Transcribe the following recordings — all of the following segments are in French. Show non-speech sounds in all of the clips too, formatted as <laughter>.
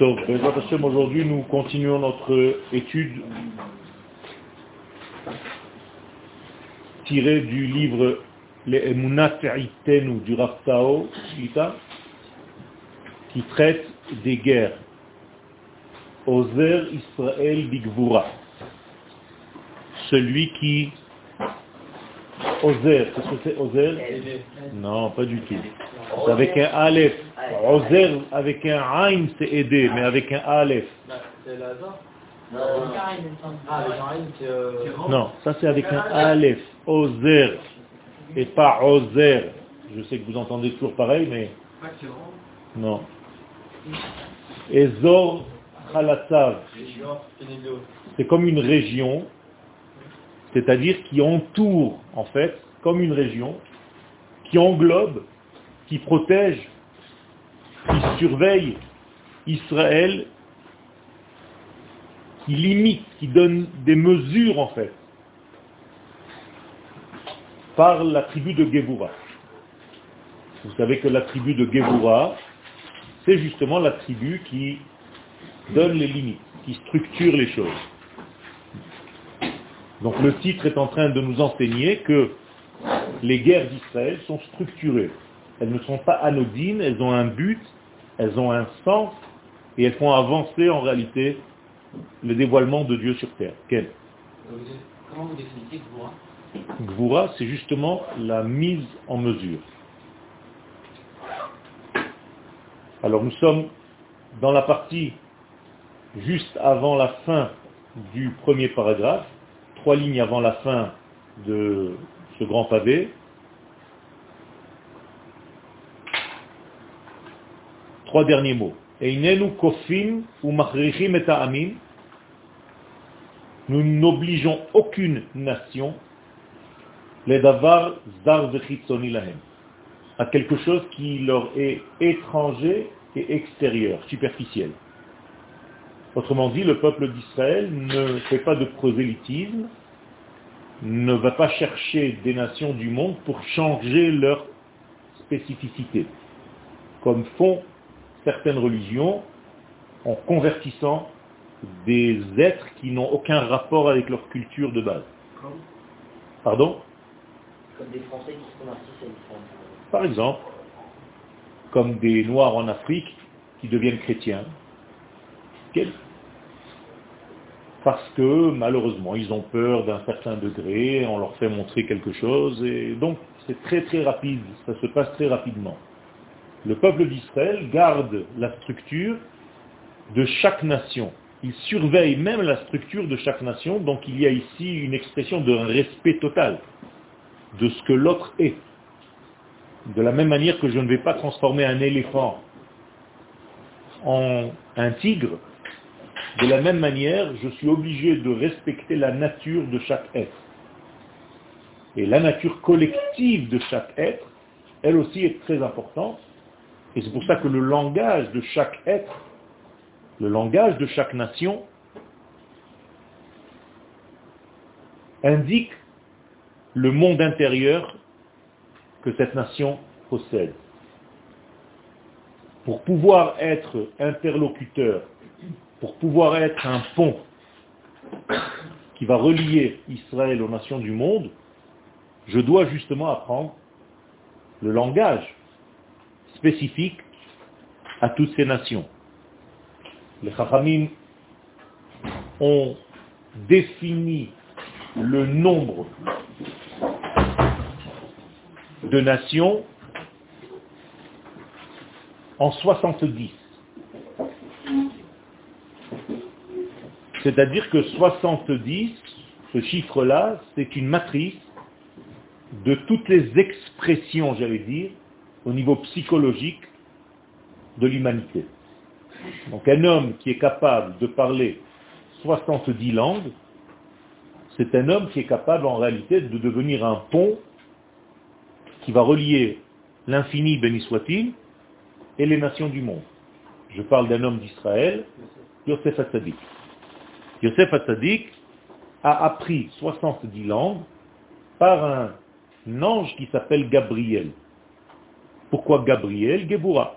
Aujourd'hui, nous continuons notre étude tirée du livre Les Emunat du Raftao qui traite des guerres. Ozer Israël Bigvura. Celui qui Ozer, qu'est-ce que c'est Ozer Non, pas du tout. C'est avec un Aleph. Ozer avec un Ain, c'est aider, mais avec un Aleph. Non, ça c'est avec un Aleph. Ozer. Et pas Ozer. Je sais que vous entendez toujours pareil, mais... Non. Ezor Khalatsav. C'est comme une région c'est-à-dire qui entoure, en fait, comme une région, qui englobe, qui protège, qui surveille Israël, qui limite, qui donne des mesures, en fait, par la tribu de Geboura. Vous savez que la tribu de Geboura, c'est justement la tribu qui donne les limites, qui structure les choses. Donc le titre est en train de nous enseigner que les guerres d'Israël sont structurées. Elles ne sont pas anodines, elles ont un but, elles ont un sens, et elles font avancer en réalité le dévoilement de Dieu sur terre. Quel? Comment vous définissez Gvura? Gvura, c'est justement la mise en mesure. Alors nous sommes dans la partie juste avant la fin du premier paragraphe, trois lignes avant la fin de ce grand pavé. Trois derniers mots. kofim ou et Nous n'obligeons aucune nation les davar zar lahem à quelque chose qui leur est étranger et extérieur, superficiel. Autrement dit, le peuple d'Israël ne fait pas de prosélytisme, ne va pas chercher des nations du monde pour changer leur spécificité, comme font certaines religions en convertissant des êtres qui n'ont aucun rapport avec leur culture de base. Pardon Comme des Français qui se convertissent à l'islam. Par exemple, comme des Noirs en Afrique qui deviennent chrétiens, parce que malheureusement ils ont peur d'un certain degré, on leur fait montrer quelque chose, et donc c'est très très rapide, ça se passe très rapidement. Le peuple d'Israël garde la structure de chaque nation. Il surveille même la structure de chaque nation, donc il y a ici une expression de respect total de ce que l'autre est. De la même manière que je ne vais pas transformer un éléphant en un tigre, de la même manière, je suis obligé de respecter la nature de chaque être. Et la nature collective de chaque être, elle aussi est très importante. Et c'est pour ça que le langage de chaque être, le langage de chaque nation, indique le monde intérieur que cette nation possède. Pour pouvoir être interlocuteur pour pouvoir être un pont qui va relier Israël aux nations du monde, je dois justement apprendre le langage spécifique à toutes ces nations. Les Chachamim ont défini le nombre de nations en 70. C'est-à-dire que 70, ce chiffre-là, c'est une matrice de toutes les expressions, j'allais dire, au niveau psychologique de l'humanité. Donc un homme qui est capable de parler 70 langues, c'est un homme qui est capable en réalité de devenir un pont qui va relier l'infini, béni soit-il, et les nations du monde. Je parle d'un homme d'Israël, Yosef. Yosef Hatzadik a appris 70 langues par un ange qui s'appelle Gabriel. Pourquoi Gabriel Gebura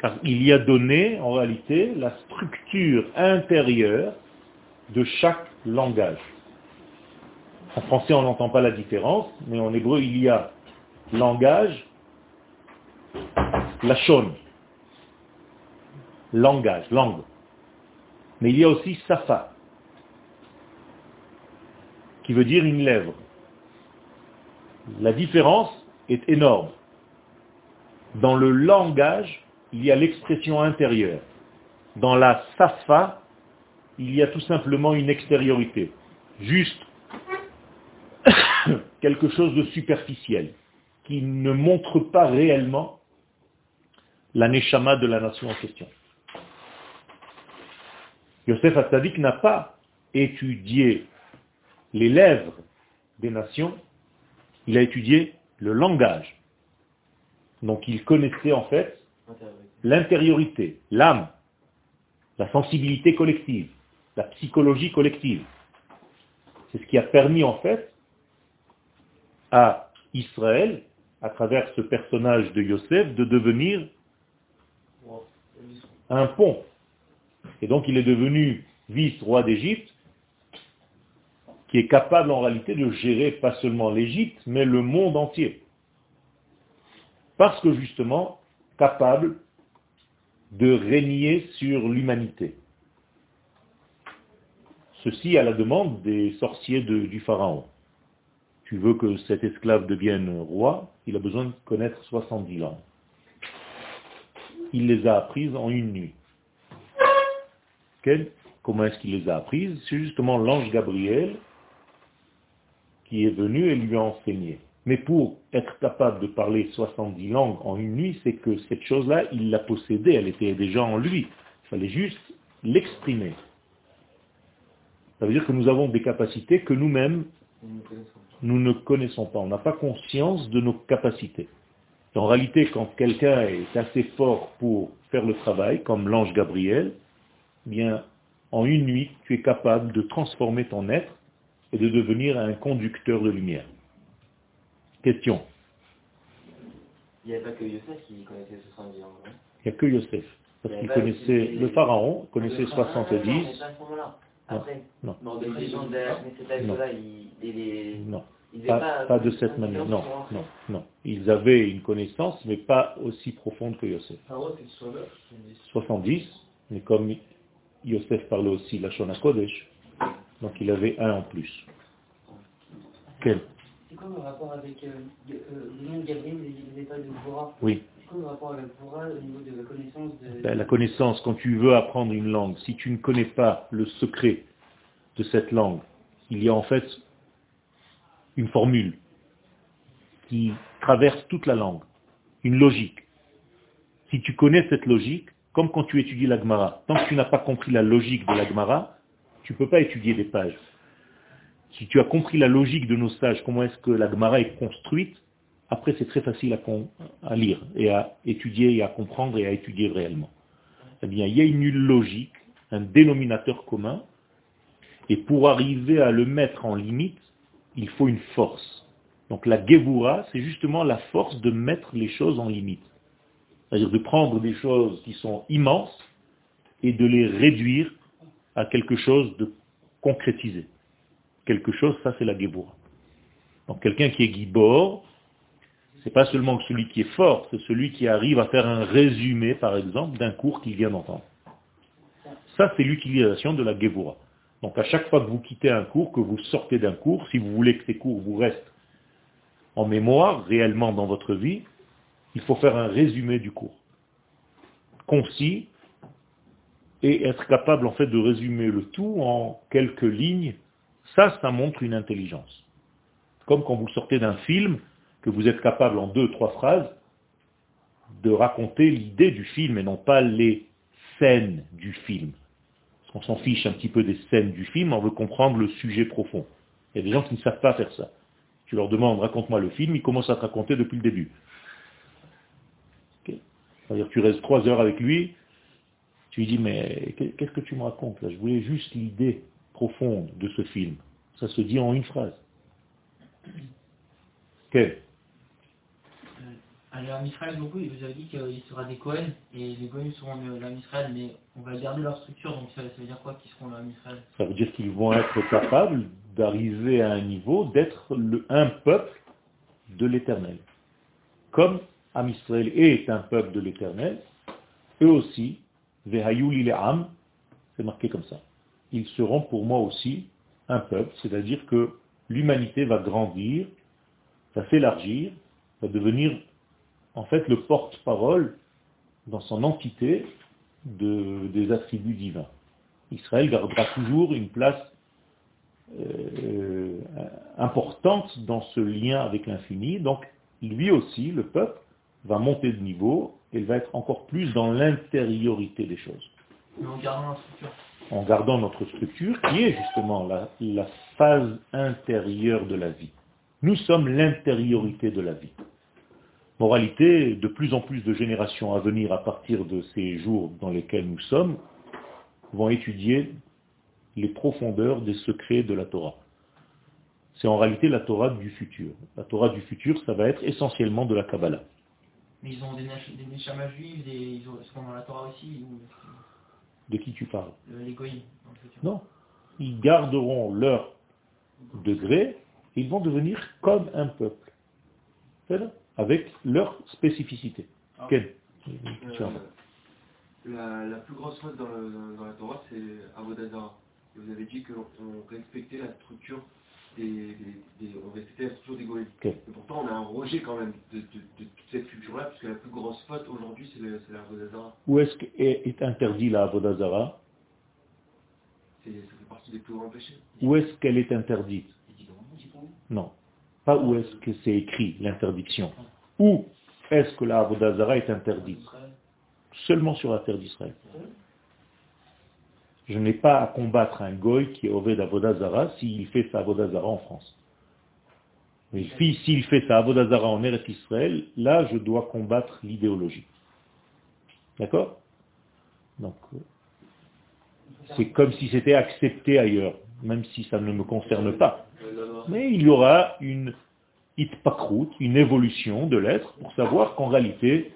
Car il y a donné, en réalité, la structure intérieure de chaque langage. En français, on n'entend pas la différence, mais en hébreu, il y a langage, la chaune, langage, langue. Mais il y a aussi safa, qui veut dire une lèvre. La différence est énorme. Dans le langage, il y a l'expression intérieure. Dans la safa, il y a tout simplement une extériorité. Juste <coughs> quelque chose de superficiel, qui ne montre pas réellement la neshama de la nation en question. Yosef Hatzadik n'a pas étudié les lèvres des nations, il a étudié le langage. Donc il connaissait en fait l'intériorité, l'âme, la sensibilité collective, la psychologie collective. C'est ce qui a permis en fait à Israël, à travers ce personnage de Yosef, de devenir un pont. Et donc il est devenu vice-roi d'Égypte, qui est capable en réalité de gérer pas seulement l'Égypte, mais le monde entier. Parce que justement, capable de régner sur l'humanité. Ceci à la demande des sorciers du Pharaon. Tu veux que cet esclave devienne roi, il a besoin de connaître 70 langues. Il les a apprises en une nuit. Comment est-ce qu'il les a apprises? C'est justement l'ange Gabriel qui est venu et lui a enseigné. Mais pour être capable de parler 70 langues en une nuit, c'est que cette chose-là, il l'a possédée, elle était déjà en lui. Il fallait juste l'exprimer. Ça veut dire que nous avons des capacités que nous-mêmes, nous ne connaissons pas. On n'a pas conscience de nos capacités. En réalité, quand quelqu'un est assez fort pour faire le travail, comme l'ange Gabriel, bien, en une nuit, tu es capable de transformer ton être et de devenir un conducteur de lumière. Question. Il n'y avait pas que Yosef qui connaissait 70 ans. Il n'y a que Yosef. Parce qu'il connaissait, le pharaon connaissait 70. Après, non. non. de non. Pas, pas, de cette manière. Non, non, non. Ils avaient une connaissance, mais pas aussi profonde que Yosef. 70, mais comme Yosef parlait aussi la Shona Kodesh, donc il avait un en plus. Quel? C'est quoi le rapport avec euh, euh, le nom de Gabriel et les états de Bora? Oui. C'est quoi le rapport avec Bora au niveau de la connaissance de... Ben, la connaissance, quand tu veux apprendre une langue, si tu ne connais pas le secret de cette langue, il y a en fait une formule qui traverse toute la langue, une logique. Si tu connais cette logique, comme quand tu étudies la Gemara, tant que tu n'as pas compris la logique de la Gemara, tu ne peux pas étudier des pages. Si tu as compris la logique de nos sages, comment est-ce que la Gemara est construite, après c'est très facile à, lire et à étudier et à comprendre et à étudier réellement. Eh bien, il y a une logique, un dénominateur commun, et pour arriver à le mettre en limite, il faut une force. Donc la Gevura, c'est justement la force de mettre les choses en limite. C'est-à-dire de prendre des choses qui sont immenses et de les réduire à quelque chose de concrétisé. Quelque chose, ça c'est la Geboura. Donc quelqu'un qui est Gibor, c'est pas seulement celui qui est fort, c'est celui qui arrive à faire un résumé, par exemple, d'un cours qu'il vient d'entendre. Ça, c'est l'utilisation de la Geboura. Donc à chaque fois que vous quittez un cours, que vous sortez d'un cours, si vous voulez que ces cours vous restent en mémoire, réellement dans votre vie, il faut faire un résumé du cours. Concis, et être capable en fait de résumer le tout en quelques lignes, ça, ça montre une intelligence. Comme quand vous sortez d'un film, que vous êtes capable en deux, trois phrases de raconter l'idée du film et non pas les scènes du film. Parce qu'on s'en fiche un petit peu des scènes du film, on veut comprendre le sujet profond. Il y a des gens qui ne savent pas faire ça. Tu leur demandes, raconte-moi le film, ils commencent à te raconter depuis le début. C'est-à-dire tu restes trois heures avec lui, tu lui dis, mais qu'est-ce que tu me racontes là? Je voulais juste l'idée profonde de ce film. Ça se dit en une phrase. Quel Allez, en Israël, beaucoup, vous avez dit qu'il sera des Cohen et les Cohen seront l'âme Israël, mais on va garder leur structure, donc ça, veut dire quoi qu'ils seront l'âme Israël Ça veut dire qu'ils vont être capables d'arriver à un niveau d'être le- un peuple de l'éternel. Comme Am Israël est un peuple de l'éternel, eux aussi, Vehayu li le'am, c'est marqué comme ça. Ils seront pour moi aussi un peuple, c'est-à-dire que l'humanité va grandir, va s'élargir, va devenir en fait le porte-parole dans son entité de- des attributs divins. Israël gardera toujours une place euh, importante dans ce lien avec l'infini. Donc, lui aussi, le peuple, va monter de niveau il va être encore plus dans l'intériorité des choses, en gardant en gardant notre structure qui est justement la, la phase intérieure de la vie. Nous sommes l'intériorité de la vie. Moralité, de plus en plus de générations à venir à partir de ces jours dans lesquels nous sommes vont étudier les profondeurs des secrets de la Torah. C'est en réalité la Torah du futur. La Torah du futur, ça va être essentiellement de la Kabbalah. Mais ils ont des, des Neshama juifs, des, ils ont, seront dans la Torah aussi, ou De qui tu parles euh, les Goïms. Non. Ils garderont leur degré, et ils vont devenir comme un peuple. Avec leur spécificité. Ah. Quelle Euh, la, la plus grosse faute dans, le- dans la Torah, c'est Avodazara. Et vous avez dit qu'on on respectait la structure des, des- des- on respectait la structure des. Ok. Et pourtant, on a un rejet quand même de, de- de toute cette culture-là, puisque la plus grosse faute aujourd'hui, c'est c'est l'Avodazara. Où est-ce qu'est est interdit la Avodazara C'est- Ça fait partie des plus grands péchés. Où est-ce qu'elle est interdite? Non. Pas où est-ce que c'est écrit, l'interdiction. Où est-ce que la Avodazara est interdite? Seulement sur la terre d'Israël. Je n'ai pas à combattre un goy qui est Oved Avodazara s'il fait sa Avodazara en France. Mais si- s'il fait sa Avodazara en Eretz Israël, là je dois combattre l'idéologie. D'accord? Donc, euh, c'est comme si c'était accepté ailleurs, même si ça ne me concerne pas. Mais il y aura une hitpakrout, une évolution de l'être pour savoir qu'en réalité,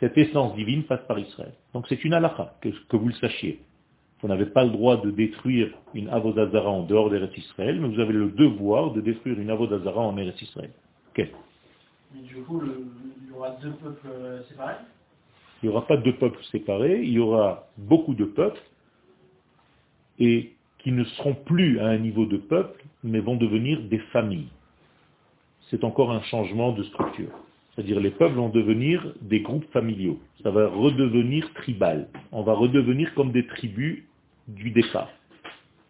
cette essence divine passe par Israël. Donc c'est une halakha, que, que vous le sachiez. Vous n'avez pas le droit de détruire une avodazara en dehors d'Eretz Israël, mais vous avez le devoir de détruire une avodazara en Eretz Israël. Ok. Mais du coup, le- il y aura deux peuples euh, séparés? Il n'y aura pas deux peuples séparés, il y aura beaucoup de peuples, et qui ne seront plus à un niveau de peuple, mais vont devenir des familles. C'est encore un changement de structure. C'est-à-dire les peuples vont devenir des groupes familiaux. Ça va redevenir tribal. On va redevenir comme des tribus du départ.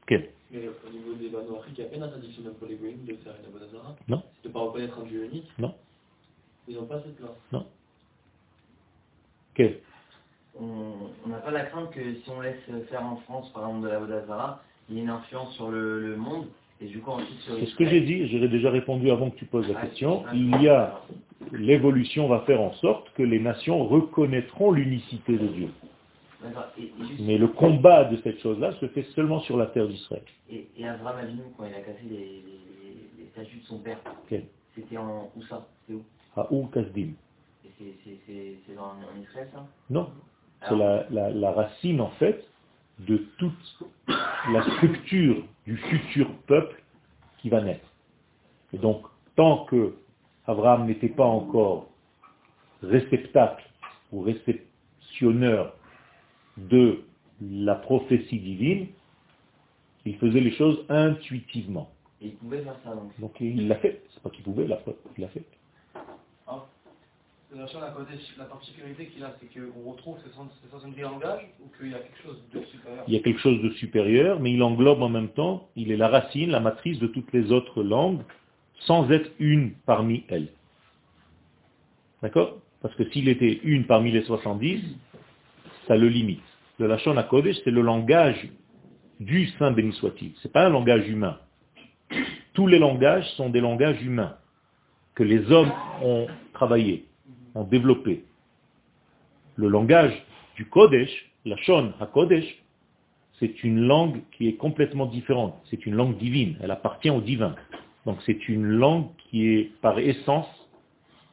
Ok. Mais au niveau des Afrique, il n'y a pas une interdiction même pour les Goïms de faire une Abodazara Non. De ne pas reconnaître un dieu unique Non. Ils n'ont pas cette loi. Ok. On on n'a pas la crainte que si on laisse faire en France, par exemple, de la Vodazara, il y ait une influence sur le, le monde, et du coup ensuite sur C'est ce que j'ai dit, j'ai déjà répondu avant que tu poses la Ah, question. ah, Il y a, l'évolution va faire en sorte que les nations reconnaîtront l'unicité de Dieu. Mais le combat de cette chose-là se fait seulement sur la terre d'Israël. Et, et Abraham Avinu, quand il a cassé les, les, les statues de son père, c'était en où ça? C'était où? Kasdim. Et c'est- c'est c'est- c'est en, en Israël ça? Non, c'est Alors, la, la- la racine en fait de toute la structure du futur peuple qui va naître. Et donc, tant que Abraham n'était pas encore réceptacle ou réceptionneur de la prophétie divine, il faisait les choses intuitivement. Et il pouvait faire ça donc. Donc il l'a fait. C'est pas qu'il pouvait, il l'a fait. Il l'a fait. La chose à côté, la particularité qu'il a, c'est qu'on retrouve ces 70 langages ou qu'il y a quelque chose de supérieur? Il y a quelque chose de supérieur, mais il englobe en même temps, il est la racine, la matrice de toutes les autres langues, sans être une parmi elles. D'accord? Parce que s'il était une parmi les 70, ça le limite. Le Lachon HaKodesh, c'est le langage du Saint béni soit-il. Ce n'est pas un langage humain. Tous les langages sont des langages humains que les hommes ont travaillé, ont développé. Le langage du Kodesh, Lachon HaKodesh, c'est une langue qui est complètement différente. C'est une langue divine. Elle appartient au divin. Donc c'est une langue qui est par essence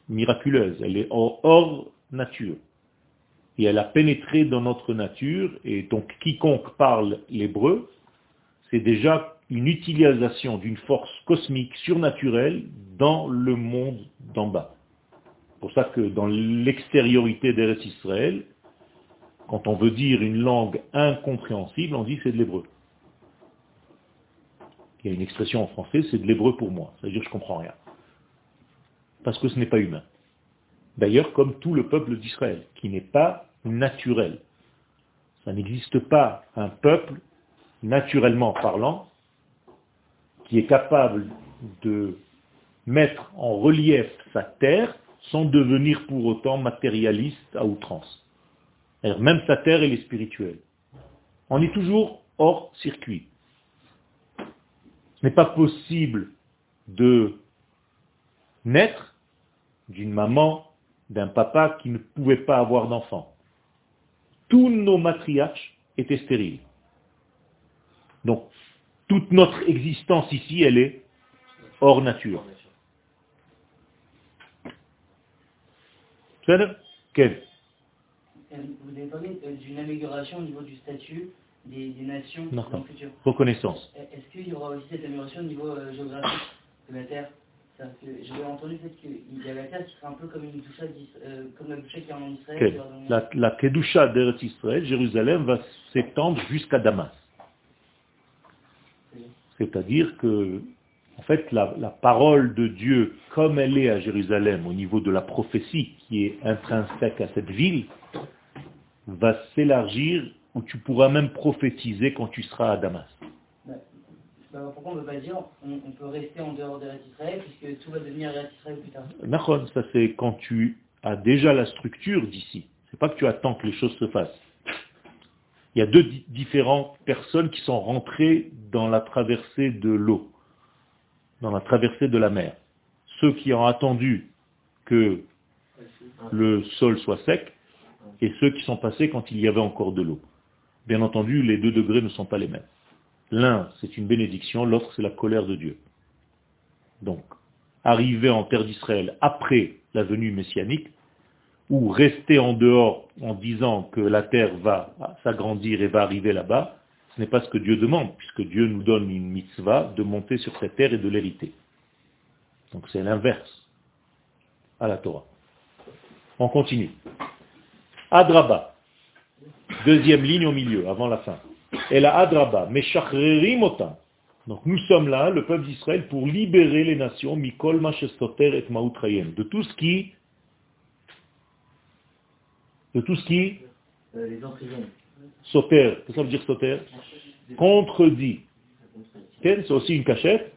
miraculeuse, elle est hors, hors nature. Et elle a pénétré dans notre nature, et donc quiconque parle l'hébreu, c'est déjà une utilisation d'une force cosmique surnaturelle dans le monde d'en bas. C'est pour ça que dans l'extériorité d'Eretz Israël, quand on veut dire une langue incompréhensible, on dit c'est de l'hébreu. Il y a une expression en français, c'est de l'hébreu pour moi. C'est-à-dire je comprends rien. Parce que ce n'est pas humain. D'ailleurs, comme tout le peuple d'Israël, qui n'est pas naturel. Ça n'existe pas un peuple, naturellement parlant, qui est capable de mettre en relief sa terre sans devenir pour autant matérialiste à outrance. Même sa terre, elle est spirituelle. On est toujours hors circuit. Ce n'est pas possible de naître d'une maman, d'un papa qui ne pouvait pas avoir d'enfant. Tous nos matriarches étaient stériles. Donc, toute notre existence ici, elle est hors nature. Quel euh, Vous avez parlé euh, d'une amélioration au niveau du statut des, nations dans le futur. Reconnaissance. Est-ce qu'il y aura aussi cette amélioration au niveau euh, géographique de la Terre? J'avais entendu qu'il y avait la Terre qui serait un peu comme une doucha, comme la doucha qui est en Israël. La, la Kedusha d'Eretz Israël, Jérusalem, va s'étendre jusqu'à Damas. C'est-à-dire que, en fait, la, parole de Dieu, comme elle est à Jérusalem, au niveau de la prophétie qui est intrinsèque à cette ville, va s'élargir où tu pourras même prophétiser quand tu seras à Damas. Bah, pourquoi on ne peut pas dire on, peut rester en dehors d'Eretz Israël puisque tout va devenir Israël plus tard ça c'est quand tu as déjà la structure d'ici. C'est pas que tu attends que les choses se fassent. Il y a deux différentes personnes qui sont rentrées dans la traversée de l'eau, dans la traversée de la mer. Ceux qui ont attendu que le sol soit sec et ceux qui sont passés quand il y avait encore de l'eau. Bien entendu, les deux degrés ne sont pas les mêmes. L'un, c'est une bénédiction, l'autre, c'est la colère de Dieu. Donc, arriver en terre d'Israël après la venue messianique, ou rester en dehors en disant que la terre va s'agrandir et va arriver là-bas, ce n'est pas ce que Dieu demande, puisque Dieu nous donne une mitzvah de monter sur cette terre et de l'hériter. Donc c'est l'inverse à la Torah. On continue. Adraba, deuxième ligne au milieu, avant la fin. Et la Adraba, Meshachrerim Donc nous sommes là, le peuple d'Israël, pour libérer les nations, Mikol Machestoter et Mautrayem, de tout ce qui de tout ce qui euh, les. Soter, qu'est-ce que ça veut dire soter? Contredit. C'est aussi une cachette,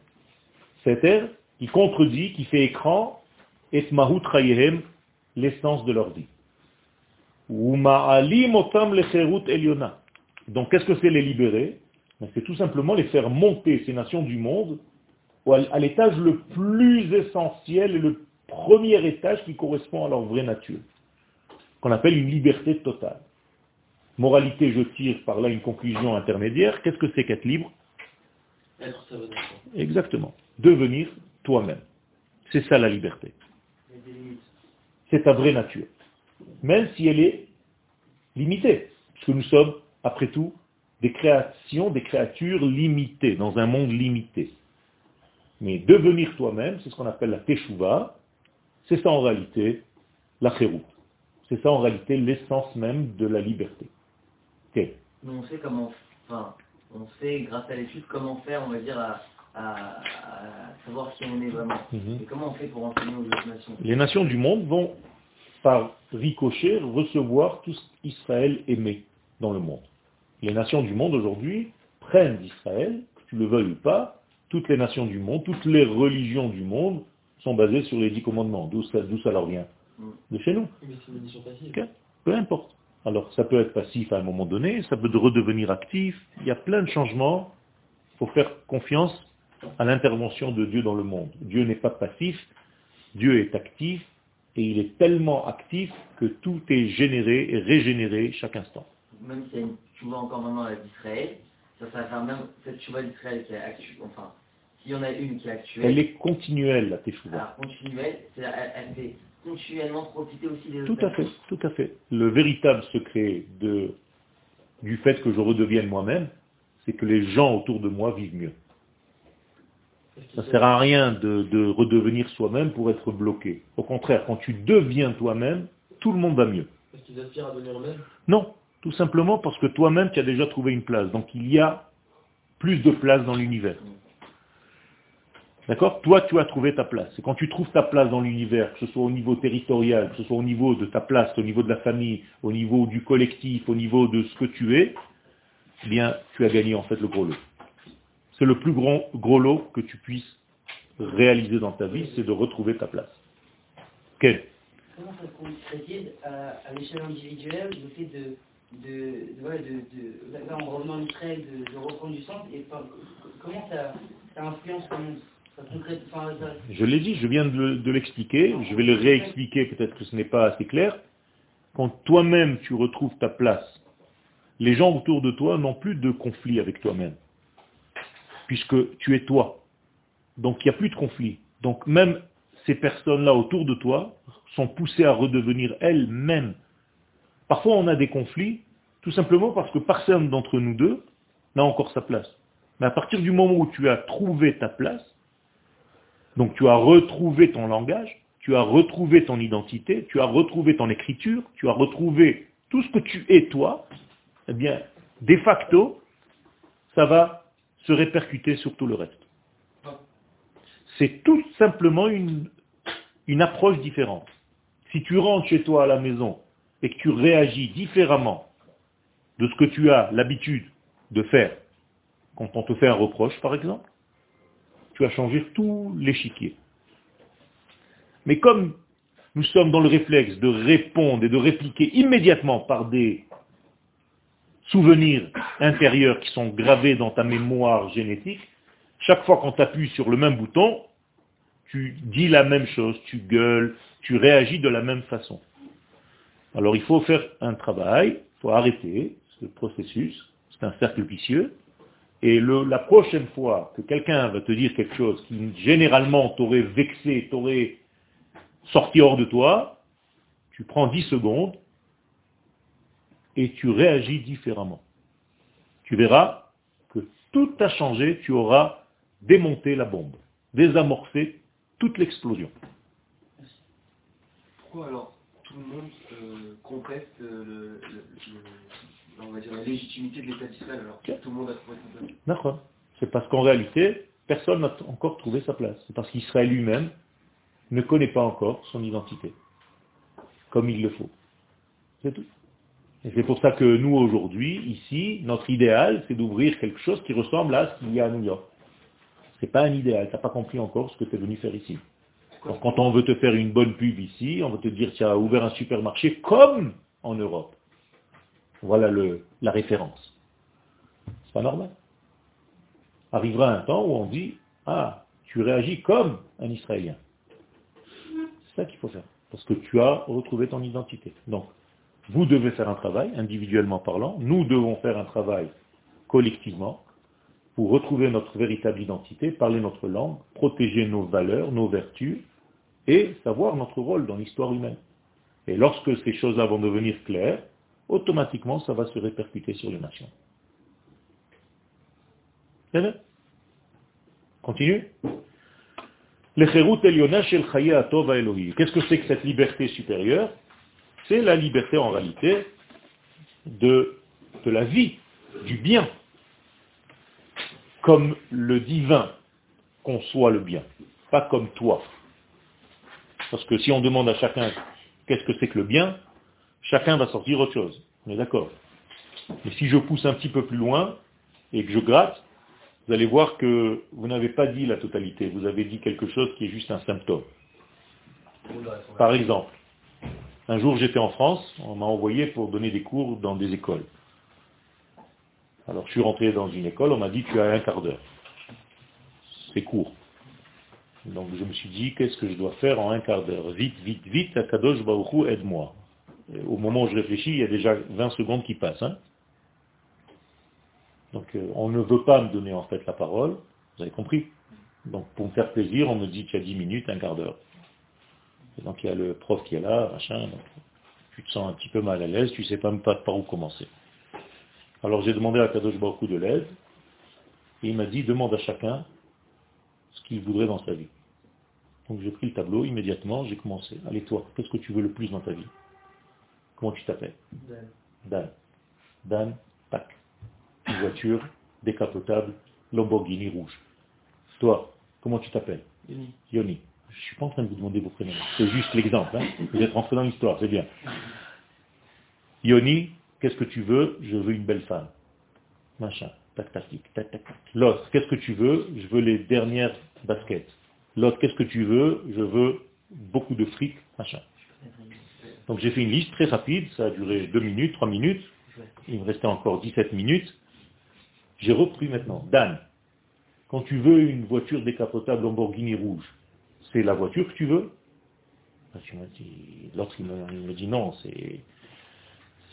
terre qui contredit, qui fait écran, et mahut l'essence de leur vie. Donc qu'est-ce que c'est les libérer? Ben, C'est tout simplement les faire monter ces nations du monde à l'étage le plus essentiel et le premier étage qui correspond à leur vraie nature qu'on appelle une liberté totale. Moralité, je tire par là une conclusion intermédiaire. Qu'est-ce que c'est qu'être libre? Être Exactement. Devenir toi-même. C'est ça la liberté. C'est ta vraie nature. Même si elle est limitée. Parce que nous sommes, après tout, des créations, des créatures limitées, dans un monde limité. Mais devenir toi-même, c'est ce qu'on appelle la teshuva, c'est ça en réalité la chéroute. C'est ça en réalité l'essence même de la liberté. Mais on sait comment, enfin, on sait grâce à l'étude comment faire, on va dire, à, savoir qui on est vraiment. Mhm. Et comment on fait pour enseigner aux autres nations? Les nations du monde vont, par ricochet, recevoir tout ce qu'Israël aimait dans le monde. Les nations du monde aujourd'hui prennent d'Israël, que tu le veuilles ou pas, toutes les nations du monde, toutes les religions du monde sont basées sur les dix commandements. D'où ça, ça leur vient de chez nous. Peu importe. Alors ça peut être passif à un moment donné, ça peut redevenir actif, il y a plein de changements. Il faut faire confiance à l'intervention de Dieu dans le monde. Dieu n'est pas passif, Dieu est actif, et il est tellement actif que tout est généré et régénéré chaque instant. Même vois encore maintenant d'Israël, ça, va faire même cette chouva d'Israël qui est actuelle, enfin, s'il y en a une qui est actuelle. Elle est continuelle, la teshuva. Continuelle, elle, elle fait continuellement profiter aussi des Tout à fait, tout à fait. Le véritable secret de, du fait que je redevienne moi-même, c'est que les gens autour de moi vivent mieux. Ça ne sert à rien de, de redevenir soi-même pour être bloqué. Au contraire, quand tu deviens toi-même, tout le monde va mieux. Est-ce qu'ils aspirent à devenir eux-mêmes? Non, tout simplement parce que toi-même, tu as déjà trouvé une place. Donc il y a plus de place dans l'univers. D'accord? Toi, tu as trouvé ta place. Et quand tu trouves ta place dans l'univers, que ce soit au niveau territorial, que ce soit au niveau de ta place, au niveau de la famille, au niveau du collectif, au niveau de ce que tu es, eh bien, tu as gagné en fait le gros lot. C'est le plus grand gros lot que tu puisses réaliser dans ta vie, c'est de retrouver ta place. Quel Comment ça se à, à l'échelle individuelle, le fait de, de, de, ouais, de, de- là, en revenant en Israël, de, de reprendre du centre, et enfin, comment ça, ça influence le monde ça concrète, enfin, ça- Je l'ai dit, je viens de l'expliquer, je vais le réexpliquer, peut-être que ce n'est pas assez clair. Quand toi-même tu retrouves ta place, les gens autour de toi n'ont plus de conflit avec toi-même, puisque tu es toi. Donc il n'y a plus de conflit. Donc même ces personnes-là autour de toi sont poussées à redevenir elles-mêmes. Parfois on a des conflits, tout simplement parce que personne d'entre nous deux n'a encore sa place. Mais à partir du moment où tu as trouvé ta place, donc tu as retrouvé ton langage, tu as retrouvé ton identité, tu as retrouvé ton écriture, tu as retrouvé tout ce que tu es toi, eh bien, de facto, ça va se répercuter sur tout le reste. C'est tout simplement une, approche différente. Si tu rentres chez toi à la maison et que tu réagis différemment de ce que tu as l'habitude de faire quand on te fait un reproche, par exemple, tu as changé tout l'échiquier. Mais comme nous sommes dans le réflexe de répondre et de répliquer immédiatement par des souvenirs intérieurs qui sont gravés dans ta mémoire génétique, chaque fois qu'on t'appuie sur le même bouton, tu dis la même chose, tu gueules, tu réagis de la même façon. Alors il faut faire un travail, il faut arrêter ce processus, c'est un cercle vicieux, et la prochaine fois que quelqu'un va te dire quelque chose qui généralement t'aurait vexé, t'aurait sorti hors de toi, tu prends 10 secondes et tu réagis différemment. Tu verras que tout a changé, tu auras démonté la bombe, désamorcé toute l'explosion. Conteste euh, le, le- le- on va dire la légitimité de l'État d'Israël alors que tout le monde a trouvé sa place D'accord. C'est parce qu'en réalité, personne n'a encore trouvé sa place. C'est parce qu'Israël lui-même ne connaît pas encore son identité, comme il le faut. C'est tout. Et c'est pour ça que nous, aujourd'hui, ici, notre idéal, c'est d'ouvrir quelque chose qui ressemble à ce qu'il y a à New York. C'est pas un idéal, tu n'as pas compris encore ce que tu es venu faire ici. Quand on veut te faire une bonne pub ici, on va te dire tu as ouvert un supermarché comme en Europe. Voilà la référence. C'est pas normal. Arrivera un temps où on dit, ah, tu réagis comme un Israélien. C'est ça qu'il faut faire. Parce que tu as retrouvé ton identité. Donc, vous devez faire un travail, individuellement parlant. Nous devons faire un travail collectivement pour retrouver notre véritable identité, parler notre langue, protéger nos valeurs, nos vertus et savoir notre rôle dans l'histoire humaine. Et lorsque ces choses-là vont devenir claires, automatiquement ça va se répercuter sur les nations. Continue. Qu'est-ce que c'est que cette liberté supérieure? C'est la liberté en réalité de, de la vie, du bien, comme le divin conçoit le bien, pas comme toi. Parce que si on demande à chacun qu'est-ce que c'est que le bien, chacun va sortir autre chose. On est d'accord Mais si je pousse un petit peu plus loin et que je gratte, vous allez voir que vous n'avez pas dit la totalité, vous avez dit quelque chose qui est juste un symptôme. Par exemple, un jour j'étais en France, on m'a envoyé pour donner des cours dans des écoles. Alors je suis rentré dans une école, on m'a dit tu as un quart d'heure. C'est court. Donc je me suis dit qu'est-ce que je dois faire en un quart d'heure? Vite, vite, vite, Akadosh Baruchou, aide-moi. Et Au moment où je réfléchis, il y a déjà 20 secondes qui passent. hein. Donc euh, on ne veut pas me donner en fait la parole, vous avez compris? Donc pour me faire plaisir, on me dit tu as 10 minutes, un quart d'heure. donc il y a le prof qui est là, machin, tu te sens un petit peu mal à l'aise, tu ne sais pas même pas par où commencer. Alors j'ai demandé à Kadosh beaucoup de l'aide, et il m'a dit, demande à chacun qu'il voudrait dans sa vie. Donc j'ai pris le tableau, immédiatement, j'ai commencé. Allez toi, qu'est-ce que tu veux le plus dans ta vie? Comment tu t'appelles? Dan. Dan. Dan, tac. Une voiture décapotable, Lamborghini rouge. Toi, comment tu t'appelles? Yoni. Yoni. Je ne suis pas en train de vous demander vos prénoms. C'est juste l'exemple. Hein. vous êtes rentré dans l'histoire, c'est bien. Yoni, qu'est-ce que tu veux? Je veux une belle femme. Machin. Tac, tac, tac, tac, tac. L'autre, qu'est-ce que tu veux? Je veux les dernières baskets. L'autre, qu'est-ce que tu veux? Je veux beaucoup de fric, machin. Donc j'ai fait une liste très rapide, ça a duré 2 minutes, 3 minutes. Il me restait encore 17 minutes. J'ai repris maintenant. Dan, quand tu veux une voiture décapotable Lamborghini rouge, c'est la voiture que tu veux? Ah, L'autre il me, dit non, c'est